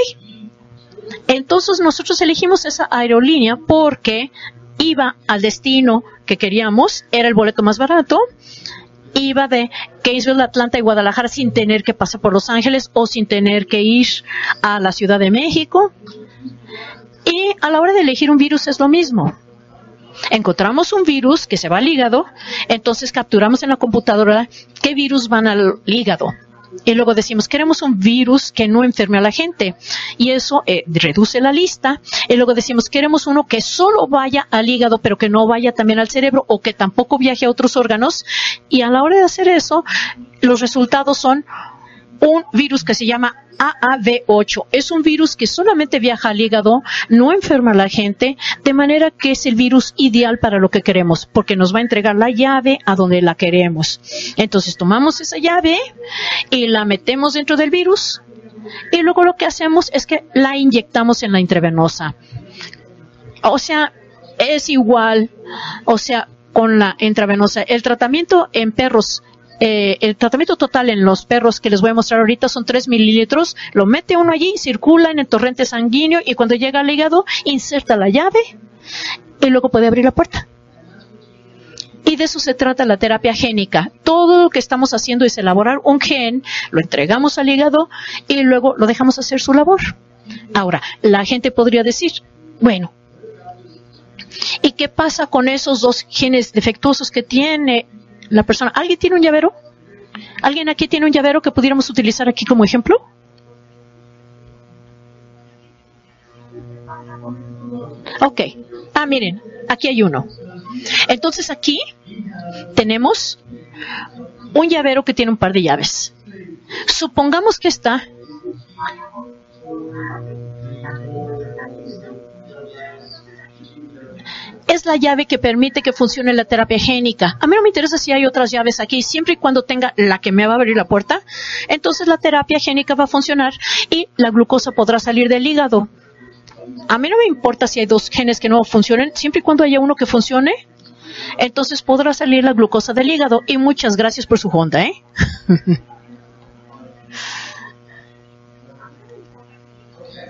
Entonces nosotros elegimos esa aerolínea porque iba al destino que queríamos, era el boleto más barato iba de Gainesville, Atlanta y Guadalajara sin tener que pasar por Los Ángeles o sin tener que ir a la Ciudad de México. Y a la hora de elegir un virus es lo mismo. Encontramos un virus que se va al hígado, entonces capturamos en la computadora qué virus van al hígado y luego decimos, queremos un virus que no enferme a la gente. Y eso eh, reduce la lista. Y luego decimos, queremos uno que solo vaya al hígado, pero que no vaya también al cerebro o que tampoco viaje a otros órganos. Y a la hora de hacer eso, los resultados son un virus que se llama AAV8. Es un virus que solamente viaja al hígado, no enferma a la gente, de manera que es el virus ideal para lo que queremos, porque nos va a entregar la llave a donde la queremos. Entonces tomamos esa llave y la metemos dentro del virus y luego lo que hacemos es que la inyectamos en la intravenosa. O sea, es igual, o sea, con la intravenosa. El tratamiento en perros eh, el tratamiento total en los perros que les voy a mostrar ahorita son 3 mililitros. Lo mete uno allí, circula en el torrente sanguíneo y cuando llega al hígado, inserta la llave y luego puede abrir la puerta. Y de eso se trata la terapia génica. Todo lo que estamos haciendo es elaborar un gen, lo entregamos al hígado y luego lo dejamos hacer su labor. Ahora, la gente podría decir, bueno, ¿y qué pasa con esos dos genes defectuosos que tiene la persona. ¿Alguien tiene un llavero? ¿Alguien aquí tiene un llavero que pudiéramos utilizar aquí como ejemplo? Ok. Ah, miren, aquí hay uno. Entonces aquí tenemos un llavero que tiene un par de llaves. Supongamos que está es la llave que permite que funcione la terapia génica. A mí no me interesa si hay otras llaves aquí, siempre y cuando tenga la que me va a abrir la puerta, entonces la terapia génica va a funcionar y la glucosa podrá salir del hígado. A mí no me importa si hay dos genes que no funcionen, siempre y cuando haya uno que funcione, entonces podrá salir la glucosa del hígado. Y muchas gracias por su honda, ¿eh?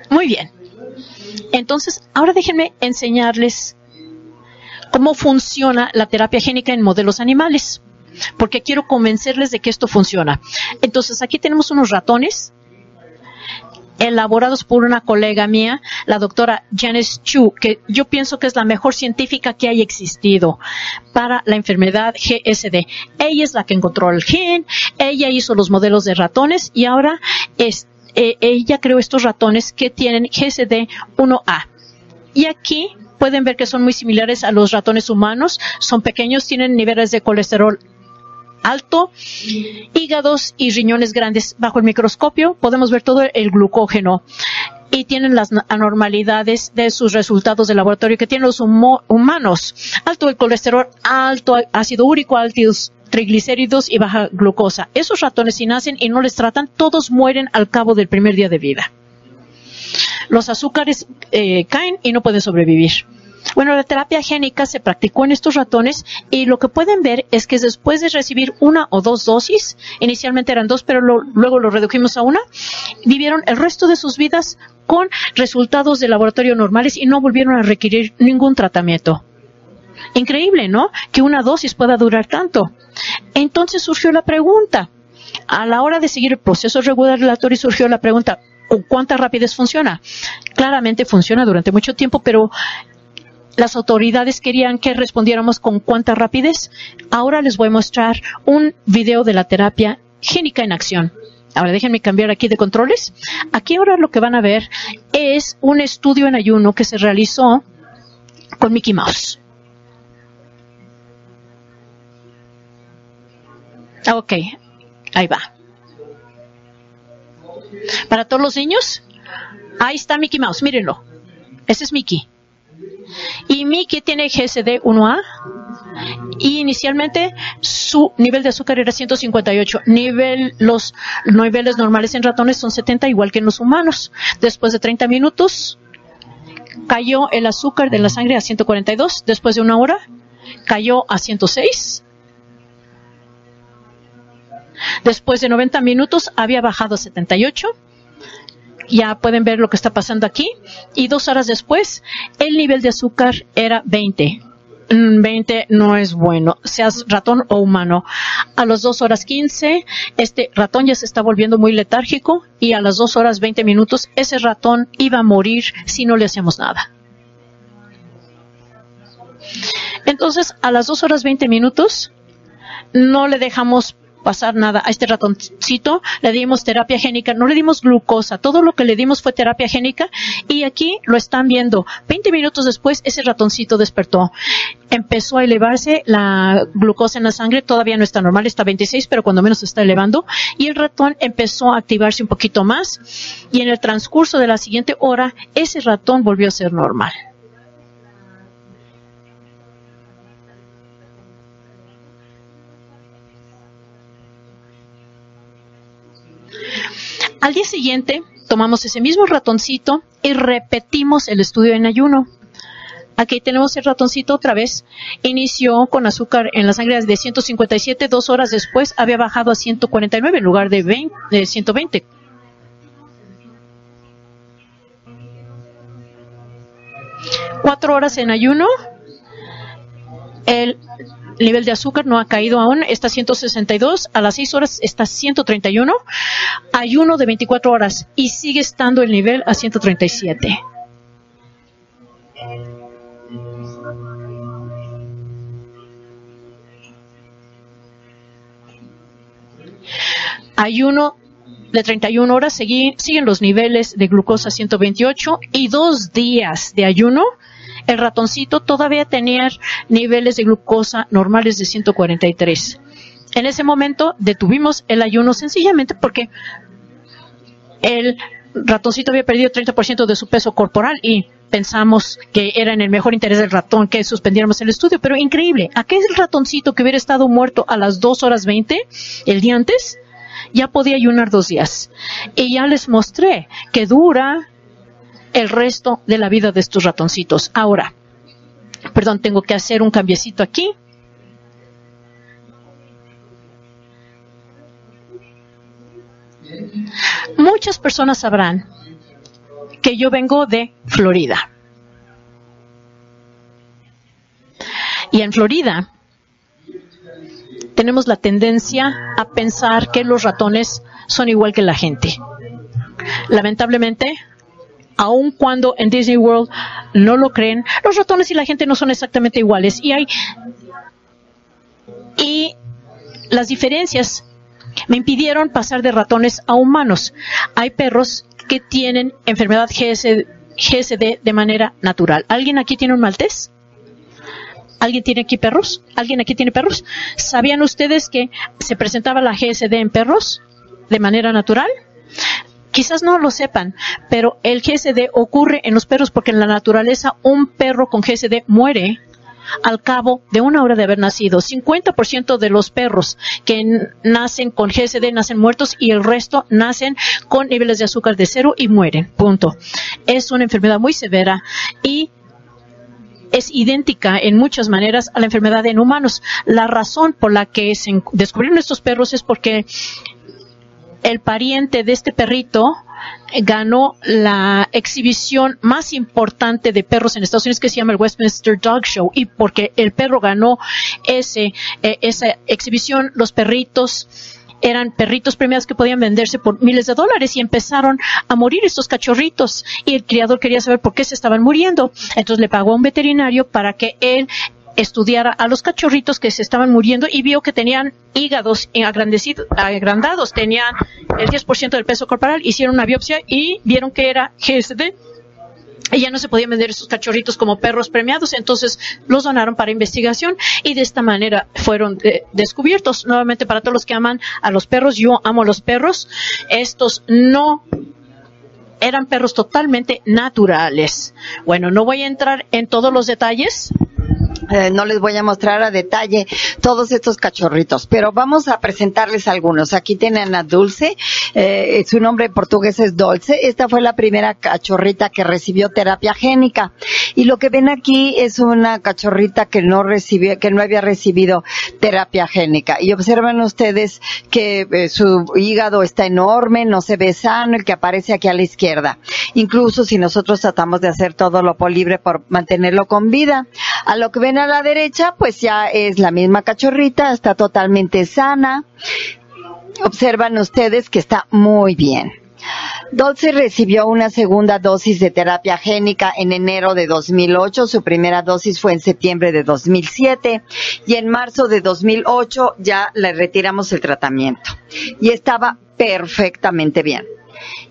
Muy bien. Entonces, ahora déjenme enseñarles cómo funciona la terapia génica en modelos animales, porque quiero convencerles de que esto funciona. Entonces, aquí tenemos unos ratones elaborados por una colega mía, la doctora Janice Chu, que yo pienso que es la mejor científica que haya existido para la enfermedad GSD. Ella es la que encontró el gen, ella hizo los modelos de ratones y ahora es, eh, ella creó estos ratones que tienen GSD 1A. Y aquí pueden ver que son muy similares a los ratones humanos, son pequeños, tienen niveles de colesterol alto, hígados y riñones grandes. Bajo el microscopio podemos ver todo el glucógeno y tienen las anormalidades de sus resultados de laboratorio que tienen los humanos. Alto el colesterol, alto ácido úrico, altos triglicéridos y baja glucosa. Esos ratones si nacen y no les tratan, todos mueren al cabo del primer día de vida. Los azúcares eh, caen y no pueden sobrevivir. Bueno, la terapia génica se practicó en estos ratones y lo que pueden ver es que después de recibir una o dos dosis, inicialmente eran dos, pero luego lo redujimos a una, vivieron el resto de sus vidas con resultados de laboratorio normales y no volvieron a requerir ningún tratamiento. Increíble, ¿no? Que una dosis pueda durar tanto. Entonces surgió la pregunta. A la hora de seguir el proceso regulatorio surgió la pregunta, ¿con cuánta rapidez funciona? Claramente funciona durante mucho tiempo, pero las autoridades querían que respondiéramos con cuánta rapidez. Ahora les voy a mostrar un video de la terapia génica en acción. Ahora déjenme cambiar aquí de controles. Aquí ahora lo que van a ver es un estudio en ayuno que se realizó con Mickey Mouse. Ok, ahí va. Para todos los niños, ahí está Mickey Mouse, mírenlo. Ese es Mickey. Y Mickey tiene GSD 1A y inicialmente su nivel de azúcar era 158. Nivel, los niveles normales en ratones son 70, igual que en los humanos. Después de 30 minutos, cayó el azúcar de la sangre a 142. Después de una hora, cayó a 106. Después de 90 minutos, había bajado a 78 ya pueden ver lo que está pasando aquí. Y dos horas después, el nivel de azúcar era 20. 20 mm, no es bueno, seas ratón o humano. A las dos horas 15, este ratón ya se está volviendo muy letárgico y a las dos horas 20 minutos, ese ratón iba a morir si no le hacíamos nada. Entonces, a las dos horas 20 minutos, no le dejamos pasar nada a este ratoncito, le dimos terapia génica, no le dimos glucosa, todo lo que le dimos fue terapia génica y aquí lo están viendo. 20 minutos después ese ratoncito despertó. Empezó a elevarse la glucosa en la sangre, todavía no está normal, está 26, pero cuando menos se está elevando y el ratón empezó a activarse un poquito más y en el transcurso de la siguiente hora ese ratón volvió a ser normal. Al día siguiente, tomamos ese mismo ratoncito y repetimos el estudio en ayuno. Aquí tenemos el ratoncito otra vez. Inició con azúcar en la sangre de 157, dos horas después había bajado a 149 en lugar de, 20, de 120. Cuatro horas en ayuno, el el nivel de azúcar no ha caído aún, está 162, a las 6 horas está 131, ayuno de 24 horas y sigue estando el nivel a 137. Ayuno de 31 horas, siguen los niveles de glucosa 128 y dos días de ayuno el ratoncito todavía tenía niveles de glucosa normales de 143. En ese momento detuvimos el ayuno sencillamente porque el ratoncito había perdido 30% de su peso corporal y pensamos que era en el mejor interés del ratón que suspendiéramos el estudio, pero increíble, aquel ratoncito que hubiera estado muerto a las 2 horas 20 el día antes, ya podía ayunar dos días. Y ya les mostré que dura el resto de la vida de estos ratoncitos. Ahora, perdón, tengo que hacer un cambiecito aquí. Muchas personas sabrán que yo vengo de Florida. Y en Florida tenemos la tendencia a pensar que los ratones son igual que la gente. Lamentablemente, aun cuando en Disney World no lo creen, los ratones y la gente no son exactamente iguales. Y hay y las diferencias me impidieron pasar de ratones a humanos. Hay perros que tienen enfermedad GSD de manera natural. ¿Alguien aquí tiene un maltés? ¿Alguien tiene aquí perros? ¿Alguien aquí tiene perros? ¿Sabían ustedes que se presentaba la GSD en perros de manera natural? Quizás no lo sepan, pero el GSD ocurre en los perros porque en la naturaleza un perro con GSD muere al cabo de una hora de haber nacido. 50% de los perros que nacen con GSD nacen muertos y el resto nacen con niveles de azúcar de cero y mueren. Punto. Es una enfermedad muy severa y es idéntica en muchas maneras a la enfermedad en humanos. La razón por la que se descubrieron estos perros es porque el pariente de este perrito ganó la exhibición más importante de perros en Estados Unidos que se llama el Westminster Dog Show y porque el perro ganó ese, eh, esa exhibición, los perritos eran perritos premiados que podían venderse por miles de dólares y empezaron a morir estos cachorritos y el criador quería saber por qué se estaban muriendo. Entonces le pagó a un veterinario para que él estudiara a los cachorritos que se estaban muriendo y vio que tenían hígados agrandados, tenían el 10% del peso corporal, hicieron una biopsia y vieron que era GSD. Y ya no se podían vender esos cachorritos como perros premiados, entonces los donaron para investigación y de esta manera fueron eh, descubiertos. Nuevamente, para todos los que aman a los perros, yo amo a los perros. Estos no eran perros totalmente naturales. Bueno, no voy a entrar en todos los detalles eh, no les voy a mostrar a detalle todos estos cachorritos, pero vamos a presentarles algunos. Aquí tienen a Dulce, eh, su nombre en portugués es Dulce. Esta fue la primera cachorrita que recibió terapia génica. Y lo que ven aquí es una cachorrita que no recibió, que no había recibido terapia génica. Y observan ustedes que eh, su hígado está enorme, no se ve sano, el que aparece aquí a la izquierda. Incluso si nosotros tratamos de hacer todo lo posible por mantenerlo con vida. A lo que ven a la derecha, pues ya es la misma cachorrita, está totalmente sana. Observan ustedes que está muy bien. Dolce recibió una segunda dosis de terapia génica en enero de 2008, su primera dosis fue en septiembre de 2007 y en marzo de 2008 ya le retiramos el tratamiento y estaba perfectamente bien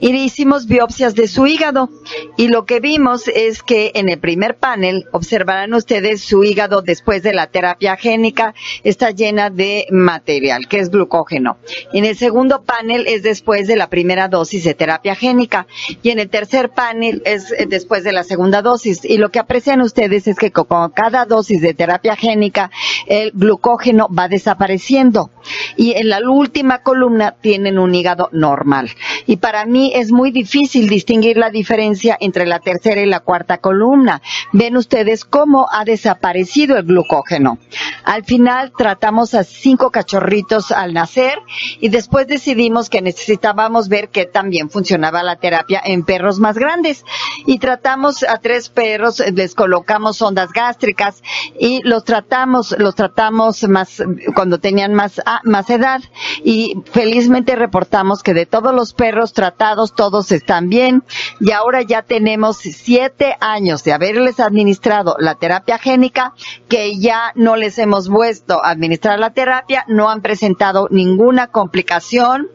y hicimos biopsias de su hígado. Y lo que vimos es que en el primer panel observarán ustedes su hígado después de la terapia génica está llena de material que es glucógeno. En el segundo panel es después de la primera dosis de terapia génica. Y en el tercer panel es después de la segunda dosis. Y lo que aprecian ustedes es que con cada dosis de terapia génica el glucógeno va desapareciendo. Y en la última columna tienen un hígado normal. Y para mí es muy difícil distinguir la diferencia entre la tercera y la cuarta columna. Ven ustedes cómo ha desaparecido el glucógeno. Al final tratamos a cinco cachorritos al nacer y después decidimos que necesitábamos ver que también funcionaba la terapia en perros más grandes y tratamos a tres perros, les colocamos ondas gástricas y los tratamos, los tratamos más cuando tenían más, ah, más edad y felizmente reportamos que de todos los perros todos están bien y ahora ya tenemos siete años de haberles administrado la terapia génica que ya no les hemos vuelto a administrar la terapia, no han presentado ninguna complicación,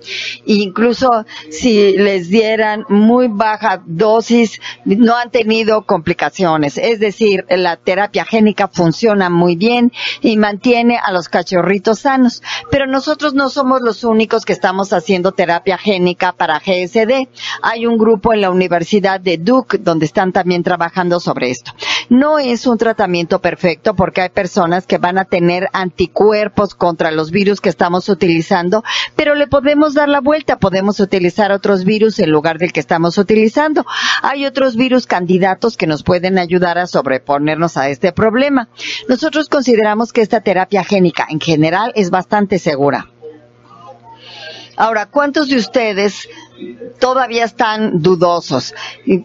incluso si les dieran muy baja dosis, no han tenido complicaciones. Es decir, la terapia génica funciona muy bien y mantiene a los cachorritos sanos. Pero nosotros no somos los únicos que estamos haciendo terapia génica para Hay un grupo en la Universidad de Duke donde están también trabajando sobre esto. No es un tratamiento perfecto porque hay personas que van a tener anticuerpos contra los virus que estamos utilizando, pero le podemos dar la vuelta, podemos utilizar otros virus en lugar del que estamos utilizando. Hay otros virus candidatos que nos pueden ayudar a sobreponernos a este problema. Nosotros consideramos que esta terapia génica en general es bastante segura. Ahora, ¿cuántos de ustedes todavía están dudosos,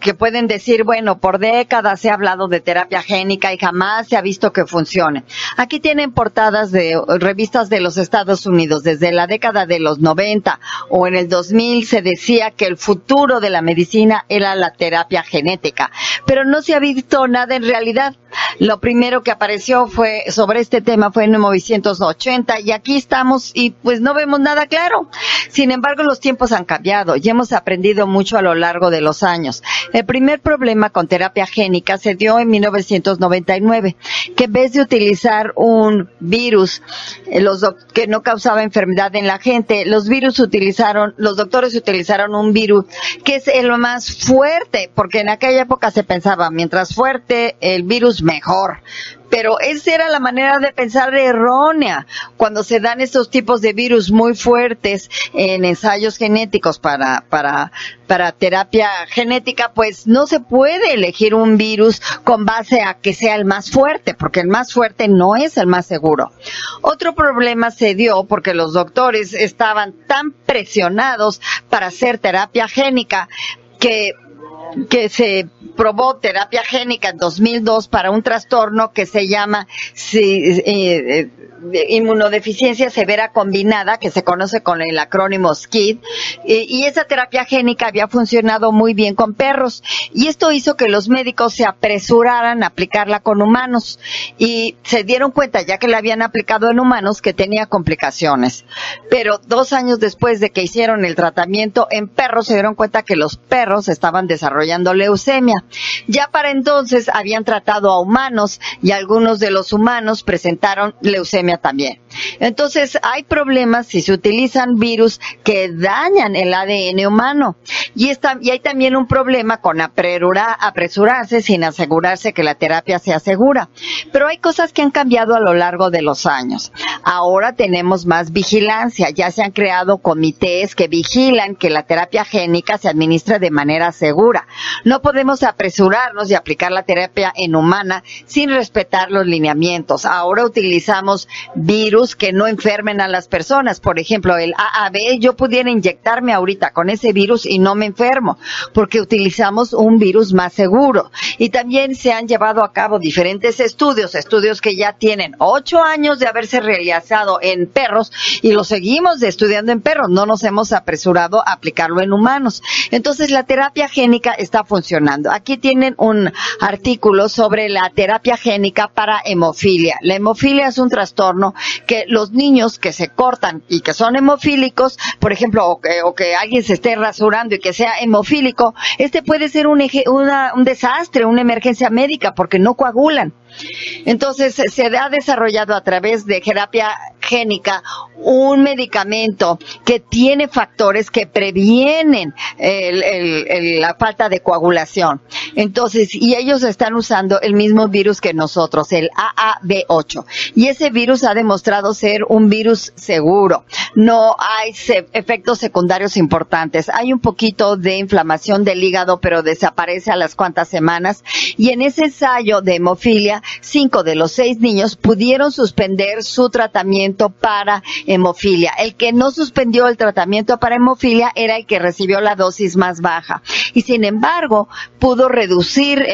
que pueden decir, bueno, por décadas se ha hablado de terapia génica y jamás se ha visto que funcione. Aquí tienen portadas de revistas de los Estados Unidos. Desde la década de los 90 o en el 2000 se decía que el futuro de la medicina era la terapia genética, pero no se ha visto nada en realidad. Lo primero que apareció fue sobre este tema fue en 1980 y aquí estamos y pues no vemos nada claro. Sin embargo, los tiempos han cambiado y hemos aprendido mucho a lo largo de los años. El primer problema con terapia génica se dio en 1999, que en vez de utilizar un virus eh, los que no causaba enfermedad en la gente, los virus utilizaron, los doctores utilizaron un virus que es el más fuerte, porque en aquella época se pensaba, mientras fuerte el virus mejor pero esa era la manera de pensar errónea. Cuando se dan estos tipos de virus muy fuertes en ensayos genéticos para, para, para terapia genética, pues no se puede elegir un virus con base a que sea el más fuerte, porque el más fuerte no es el más seguro. Otro problema se dio porque los doctores estaban tan presionados para hacer terapia génica que que se probó terapia génica en 2002 para un trastorno que se llama eh, eh, inmunodeficiencia severa combinada, que se conoce con el acrónimo SKID, y esa terapia génica había funcionado muy bien con perros, y esto hizo que los médicos se apresuraran a aplicarla con humanos, y se dieron cuenta, ya que la habían aplicado en humanos, que tenía complicaciones. Pero dos años después de que hicieron el tratamiento en perros, se dieron cuenta que los perros estaban desarrollando leucemia. Ya para entonces habían tratado a humanos, y algunos de los humanos presentaron leucemia también. Entonces, hay problemas si se utilizan virus que dañan el ADN humano. Y, está, y hay también un problema con apresurarse sin asegurarse que la terapia sea segura. Pero hay cosas que han cambiado a lo largo de los años. Ahora tenemos más vigilancia. Ya se han creado comités que vigilan que la terapia génica se administre de manera segura. No podemos apresurarnos y aplicar la terapia en humana sin respetar los lineamientos. Ahora utilizamos virus que no enfermen a las personas. Por ejemplo, el AAV, yo pudiera inyectarme ahorita con ese virus y no me enfermo, porque utilizamos un virus más seguro. Y también se han llevado a cabo diferentes estudios, estudios que ya tienen ocho años de haberse realizado en perros y lo seguimos estudiando en perros. No nos hemos apresurado a aplicarlo en humanos. Entonces, la terapia génica está funcionando. Aquí tienen un artículo sobre la terapia génica para hemofilia. La hemofilia es un trastorno que los niños que se cortan y que son hemofílicos, por ejemplo, o que, alguien se esté rasurando y que sea hemofílico, este puede ser un, un desastre, una emergencia médica porque no coagulan. Entonces, se ha desarrollado a través de terapia génica un medicamento que tiene factores que previenen la falta de coagulación. Entonces, y ellos están usando el mismo virus que nosotros, el AAB8. Y ese virus ha demostrado ser un virus seguro. No hay efectos secundarios importantes. Hay un poquito de inflamación del hígado, pero desaparece a las cuantas semanas. Y en ese ensayo de hemofilia, cinco de los seis niños pudieron suspender su tratamiento para hemofilia. El que no suspendió el tratamiento para hemofilia era el que recibió la dosis más baja. Y sin embargo, pudo reducir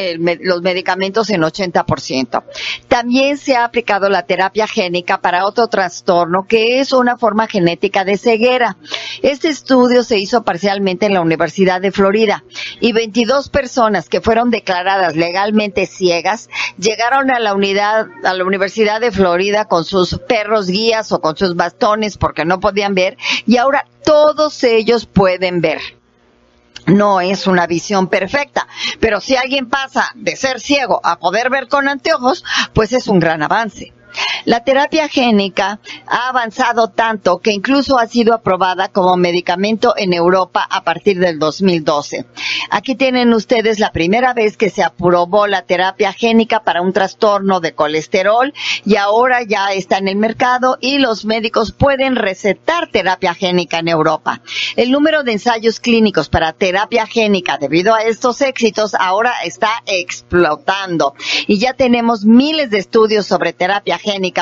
los medicamentos en 80%. También se ha aplicado la terapia génica para otro trastorno que es una forma genética de ceguera. Este estudio se hizo parcialmente en la Universidad de Florida y 22 personas que fueron declaradas legalmente ciegas llegaron a la unidad, a la Universidad de Florida con sus perros guías o con sus bastones porque no podían ver y ahora todos ellos pueden ver no es una visión perfecta, pero si alguien pasa de ser ciego a poder ver con anteojos, pues es un gran avance. La terapia génica ha avanzado tanto que incluso ha sido aprobada como medicamento en Europa a partir del 2012. Aquí tienen ustedes la primera vez que se aprobó la terapia génica para un trastorno de colesterol y ahora ya está en el mercado y los médicos pueden recetar terapia génica en Europa. El número de ensayos clínicos para terapia génica debido a estos éxitos ahora está explotando y ya tenemos miles de estudios sobre terapia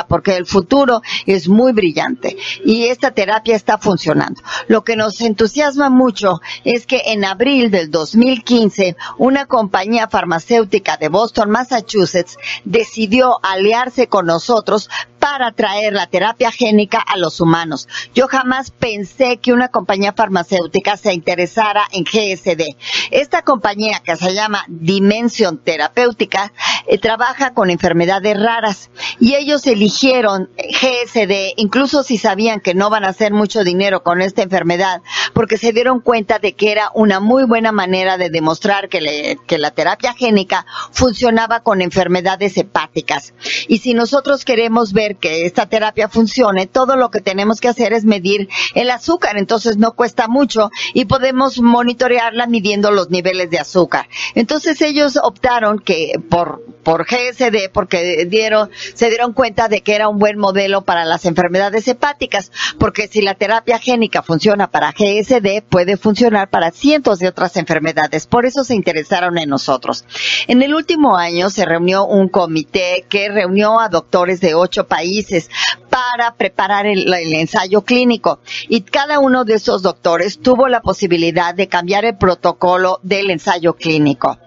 porque el futuro es muy brillante y esta terapia está funcionando. Lo que nos entusiasma mucho es que en abril del 2015 una compañía farmacéutica de Boston, Massachusetts, decidió aliarse con nosotros para traer la terapia génica a los humanos. Yo jamás pensé que una compañía farmacéutica se interesara en GSD. Esta compañía que se llama Dimension Terapéutica eh, trabaja con enfermedades raras y ellos eligieron GSD incluso si sabían que no van a hacer mucho dinero con esta enfermedad porque se dieron cuenta de que era una muy buena manera de demostrar que, que la terapia génica funcionaba con enfermedades hepáticas. Y si nosotros queremos ver que esta terapia funcione, todo lo que tenemos que hacer es medir el azúcar, entonces no cuesta mucho y podemos monitorearla midiendo los niveles de azúcar. Entonces ellos optaron que por por GSD porque se dieron cuenta de que era un buen modelo para las enfermedades hepáticas, porque si la terapia génica funciona para GSD, puede funcionar para cientos de otras enfermedades. Por eso se interesaron en nosotros. En el último año se reunió un comité que reunió a doctores de ocho países para preparar el, ensayo clínico. Y cada uno de esos doctores tuvo la posibilidad de cambiar el protocolo del ensayo clínico.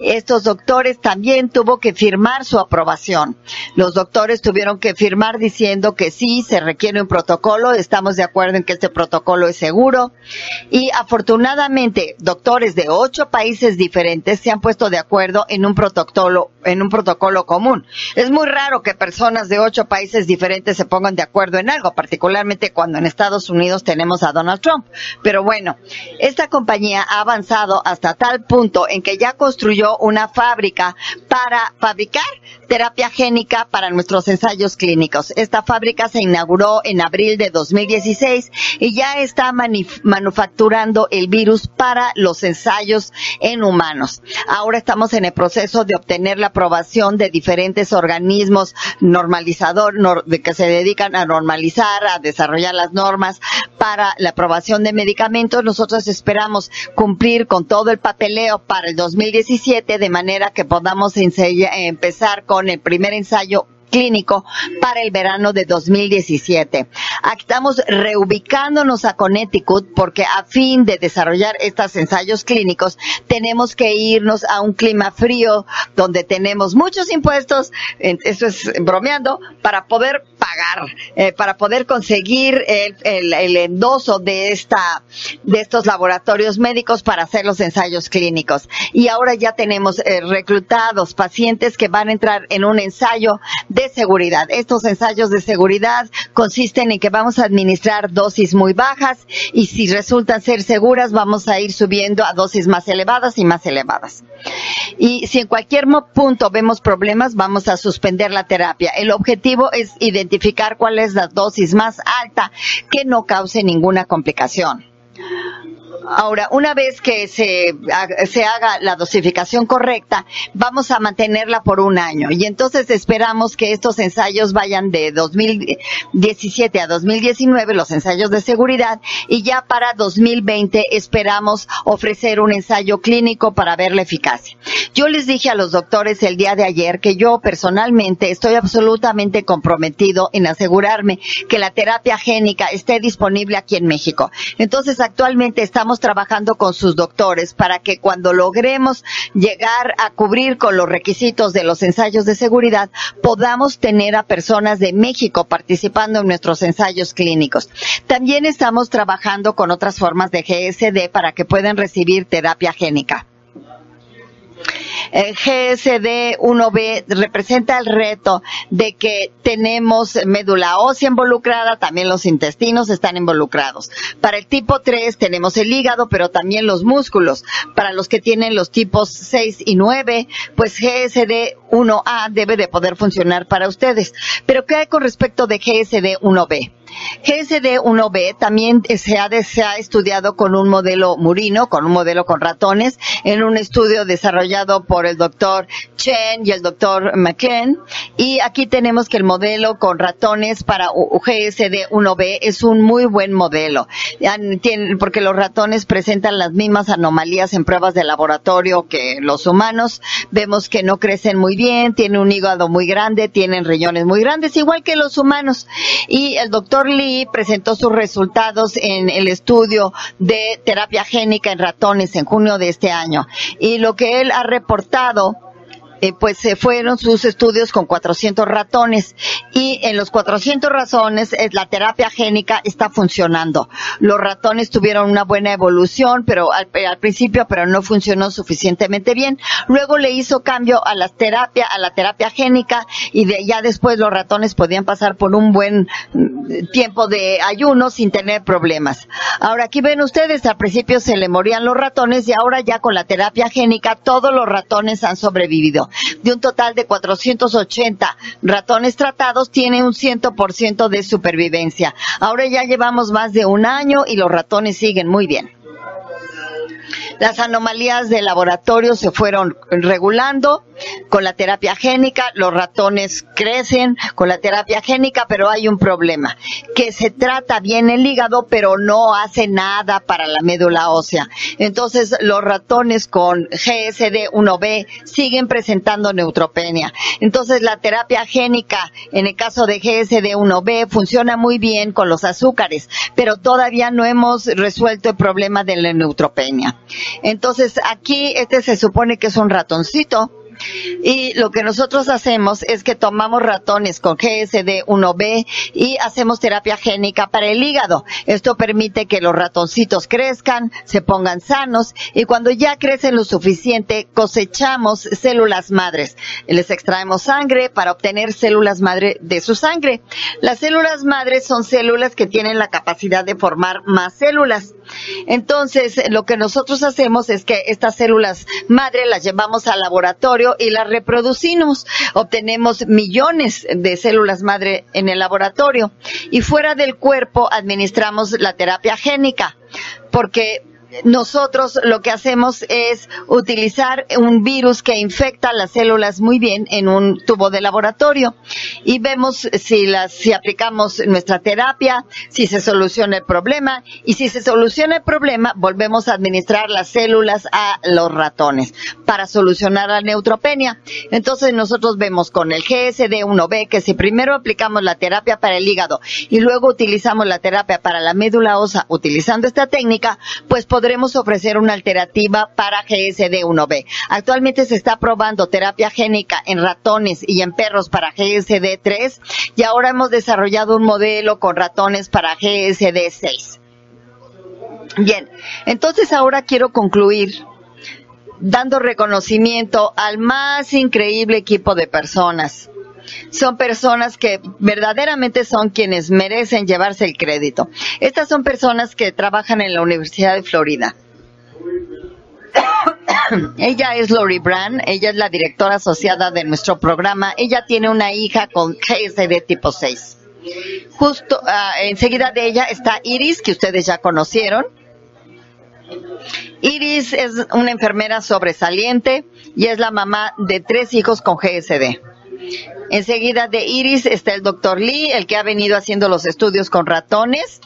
Estos doctores también tuvo que firmar su aprobación. Los doctores tuvieron que firmar diciendo que sí, se requiere un protocolo, estamos de acuerdo en que este protocolo es seguro. Y afortunadamente, doctores de ocho países diferentes se han puesto de acuerdo en un protocolo, en un protocolo común. Es muy raro que personas de ocho países diferentes se pongan de acuerdo en algo, particularmente cuando en Estados Unidos tenemos a Donald Trump. Pero bueno, esta compañía ha avanzado hasta tal punto en que ya construyó una fábrica para fabricar terapia génica para nuestros ensayos clínicos. Esta fábrica se inauguró en abril de 2016 y ya está manufacturando el virus para los ensayos en humanos. Ahora estamos en el proceso de obtener la aprobación de diferentes organismos normalizador, de que se dedican a normalizar, a desarrollar las normas para la aprobación de medicamentos. Nosotros esperamos cumplir con todo el papeleo para el 2017 de manera que podamos empezar con el primer ensayo clínico para el verano de 2017. Aquí estamos reubicándonos a Connecticut porque a fin de desarrollar estos ensayos clínicos tenemos que irnos a un clima frío donde tenemos muchos impuestos, eso es bromeando, para poder pagar, eh, para poder conseguir el, el, endoso de esta, de estos laboratorios médicos para hacer los ensayos clínicos. Y ahora ya tenemos eh, reclutados pacientes que van a entrar en un ensayo de seguridad. Estos ensayos de seguridad consisten en que vamos a administrar dosis muy bajas y si resultan ser seguras vamos a ir subiendo a dosis más elevadas y más elevadas. Y si en cualquier punto vemos problemas, vamos a suspender la terapia. El objetivo es identificar cuál es la dosis más alta que no cause ninguna complicación. Ahora, una vez que se, se haga la dosificación correcta, vamos a mantenerla por un año. Y entonces esperamos que estos ensayos vayan de 2017 a 2019, los ensayos de seguridad, y ya para 2020 esperamos ofrecer un ensayo clínico para ver la eficacia. Yo les dije a los doctores el día de ayer que yo personalmente estoy absolutamente comprometido en asegurarme que la terapia génica esté disponible aquí en México. Entonces, actualmente estamos trabajando con sus doctores para que cuando logremos llegar a cubrir con los requisitos de los ensayos de seguridad, podamos tener a personas de México participando en nuestros ensayos clínicos. También estamos trabajando con otras formas de GSD para que puedan recibir terapia génica. El GSD 1B representa el reto de que tenemos médula ósea involucrada, también los intestinos están involucrados. Para el tipo 3 tenemos el hígado, pero también los músculos. Para los que tienen los tipos 6 y 9, pues GSD 1A debe de poder funcionar para ustedes. Pero ¿qué hay con respecto de GSD 1B? GSD1B también se ha, se ha estudiado con un modelo murino, con un modelo con ratones, en un estudio desarrollado por el doctor Chen y el doctor McLean. Y aquí tenemos que el modelo con ratones para GSD1B es un muy buen modelo, porque los ratones presentan las mismas anomalías en pruebas de laboratorio que los humanos. Vemos que no crecen muy bien, tienen un hígado muy grande, tienen riñones muy grandes, igual que los humanos. Y el doctor Lee presentó sus resultados en el estudio de terapia génica en ratones en junio de este año. Y lo que él ha reportado eh, pues se fueron sus estudios con 400 ratones y en los 400 ratones eh, la terapia génica está funcionando. Los ratones tuvieron una buena evolución, pero al, al, principio, pero no funcionó suficientemente bien. Luego le hizo cambio a la terapia, a la terapia génica y de, ya después los ratones podían pasar por un buen mm, tiempo de ayuno sin tener problemas. Ahora aquí ven ustedes, al principio se le morían los ratones y ahora ya con la terapia génica todos los ratones han sobrevivido de un total de 480 ratones tratados, tiene un 100% de supervivencia. Ahora ya llevamos más de un año y los ratones siguen muy bien. Las anomalías de laboratorio se fueron regulando con la terapia génica, los ratones crecen con la terapia génica, pero hay un problema, que se trata bien el hígado, pero no hace nada para la médula ósea. Entonces, los ratones con GSD1B siguen presentando neutropenia. Entonces, la terapia génica, en el caso de GSD1B, funciona muy bien con los azúcares, pero todavía no hemos resuelto el problema de la neutropenia. Entonces, aquí este se supone que es un ratoncito y lo que nosotros hacemos es que tomamos ratones con GSD1B y hacemos terapia génica para el hígado. Esto permite que los ratoncitos crezcan, se pongan sanos y cuando ya crecen lo suficiente cosechamos células madres. Les extraemos sangre para obtener células madre de su sangre. Las células madres son células que tienen la capacidad de formar más células. Entonces, lo que nosotros hacemos es que estas células madre las llevamos al laboratorio y las reproducimos. Obtenemos millones de células madre en el laboratorio y fuera del cuerpo administramos la terapia génica porque nosotros lo que hacemos es utilizar un virus que infecta las células muy bien en un tubo de laboratorio y vemos si las si aplicamos nuestra terapia, si se soluciona el problema y si se soluciona el problema volvemos a administrar las células a los ratones para solucionar la neutropenia. Entonces nosotros vemos con el GSD1B que si primero aplicamos la terapia para el hígado y luego utilizamos la terapia para la médula ósea utilizando esta técnica, pues podremos ofrecer una alternativa para GSD1B. Actualmente se está probando terapia génica en ratones y en perros para GSD3 y ahora hemos desarrollado un modelo con ratones para GSD6. Bien, entonces ahora quiero concluir dando reconocimiento al más increíble equipo de personas son personas que verdaderamente son quienes merecen llevarse el crédito. Estas son personas que trabajan en la Universidad de Florida. ella es Lori Brand, ella es la directora asociada de nuestro programa. Ella tiene una hija con GSD tipo 6. Justo uh, enseguida de ella está Iris, que ustedes ya conocieron. Iris es una enfermera sobresaliente y es la mamá de tres hijos con GSD. Enseguida de Iris está el doctor Lee, el que ha venido haciendo los estudios con ratones.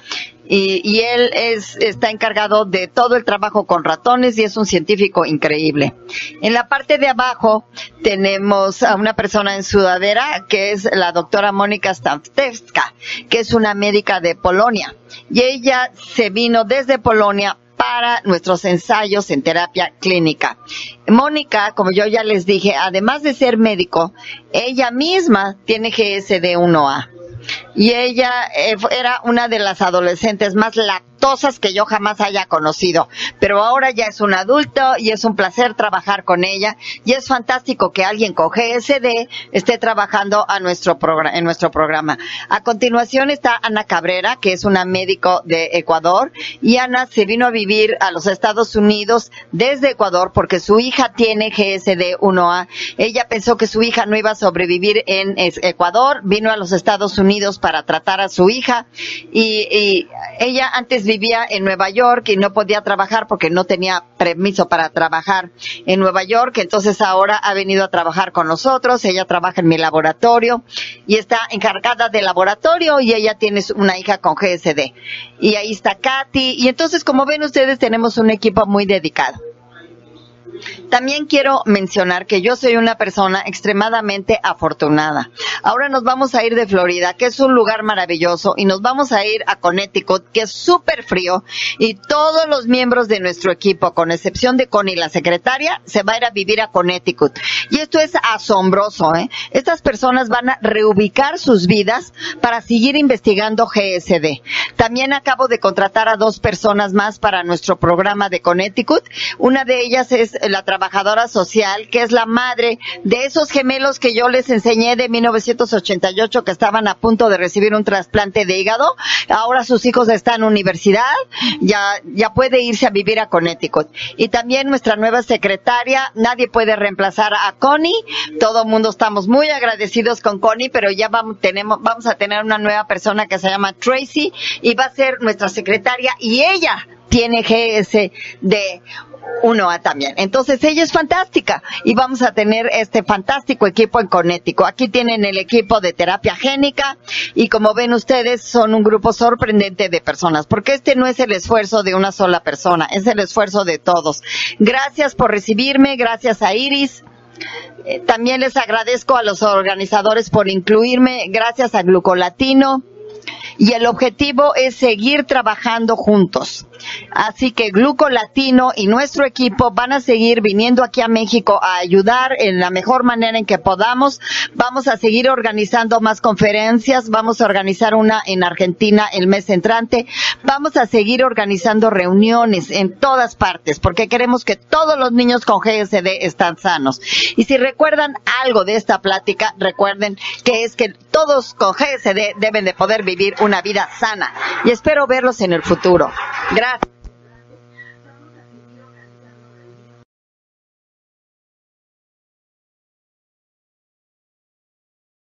Y, él es, está encargado de todo el trabajo con ratones y es un científico increíble. En la parte de abajo tenemos a una persona en sudadera que es la doctora Mónica Stanftewska, que es una médica de Polonia. Y ella se vino desde Polonia para nuestros ensayos en terapia clínica. Mónica, como yo ya les dije, además de ser médico, ella misma tiene GSD1A. Y ella eh, era una de las adolescentes más lactadas que yo jamás haya conocido. Pero ahora ya es un adulto y es un placer trabajar con ella y es fantástico que alguien con GSD esté trabajando a nuestro en nuestro programa. A continuación está Ana Cabrera, que es una médico de Ecuador y Ana se vino a vivir a los Estados Unidos desde Ecuador porque su hija tiene GSD 1A. Ella pensó que su hija no iba a sobrevivir en Ecuador, vino a los Estados Unidos para tratar a su hija y, y ella antes vivía en Nueva York y no podía trabajar porque no tenía permiso para trabajar en Nueva York, entonces ahora ha venido a trabajar con nosotros, ella trabaja en mi laboratorio y está encargada del laboratorio y ella tiene una hija con GSD. Y ahí está Katy y entonces como ven ustedes tenemos un equipo muy dedicado. También quiero mencionar que yo soy una persona extremadamente afortunada. Ahora nos vamos a ir de Florida, que es un lugar maravilloso, y nos vamos a ir a Connecticut, que es súper frío, y todos los miembros de nuestro equipo, con excepción de Connie, la secretaria, se va a ir a vivir a Connecticut. Y esto es asombroso, ¿eh? Estas personas van a reubicar sus vidas para seguir investigando GSD. También acabo de contratar a dos personas más para nuestro programa de Connecticut. Una de ellas es la trabajadora social, que es la madre de esos gemelos que yo les enseñé de 1988 que estaban a punto de recibir un trasplante de hígado. Ahora sus hijos están en universidad, ya, ya puede irse a vivir a Connecticut. Y también nuestra nueva secretaria, nadie puede reemplazar a Connie. Todo el mundo estamos muy agradecidos con Connie, pero ya vamos, tenemos, vamos a tener una nueva persona que se llama Tracy y va a ser nuestra secretaria y ella tiene GS de 1A también. Entonces ella es fantástica y vamos a tener este fantástico equipo en Conético. Aquí tienen el equipo de terapia génica y como ven ustedes son un grupo sorprendente de personas porque este no es el esfuerzo de una sola persona, es el esfuerzo de todos. Gracias por recibirme, gracias a Iris. Eh, también les agradezco a los organizadores por incluirme, gracias a Glucolatino y el objetivo es seguir trabajando juntos. Así que Gluco Latino y nuestro equipo van a seguir viniendo aquí a México a ayudar en la mejor manera en que podamos. Vamos a seguir organizando más conferencias, vamos a organizar una en Argentina el mes entrante, vamos a seguir organizando reuniones en todas partes porque queremos que todos los niños con GSD están sanos. Y si recuerdan algo de esta plática, recuerden que es que todos con GSD deben de poder vivir una vida sana y espero verlos en el futuro. Gracias.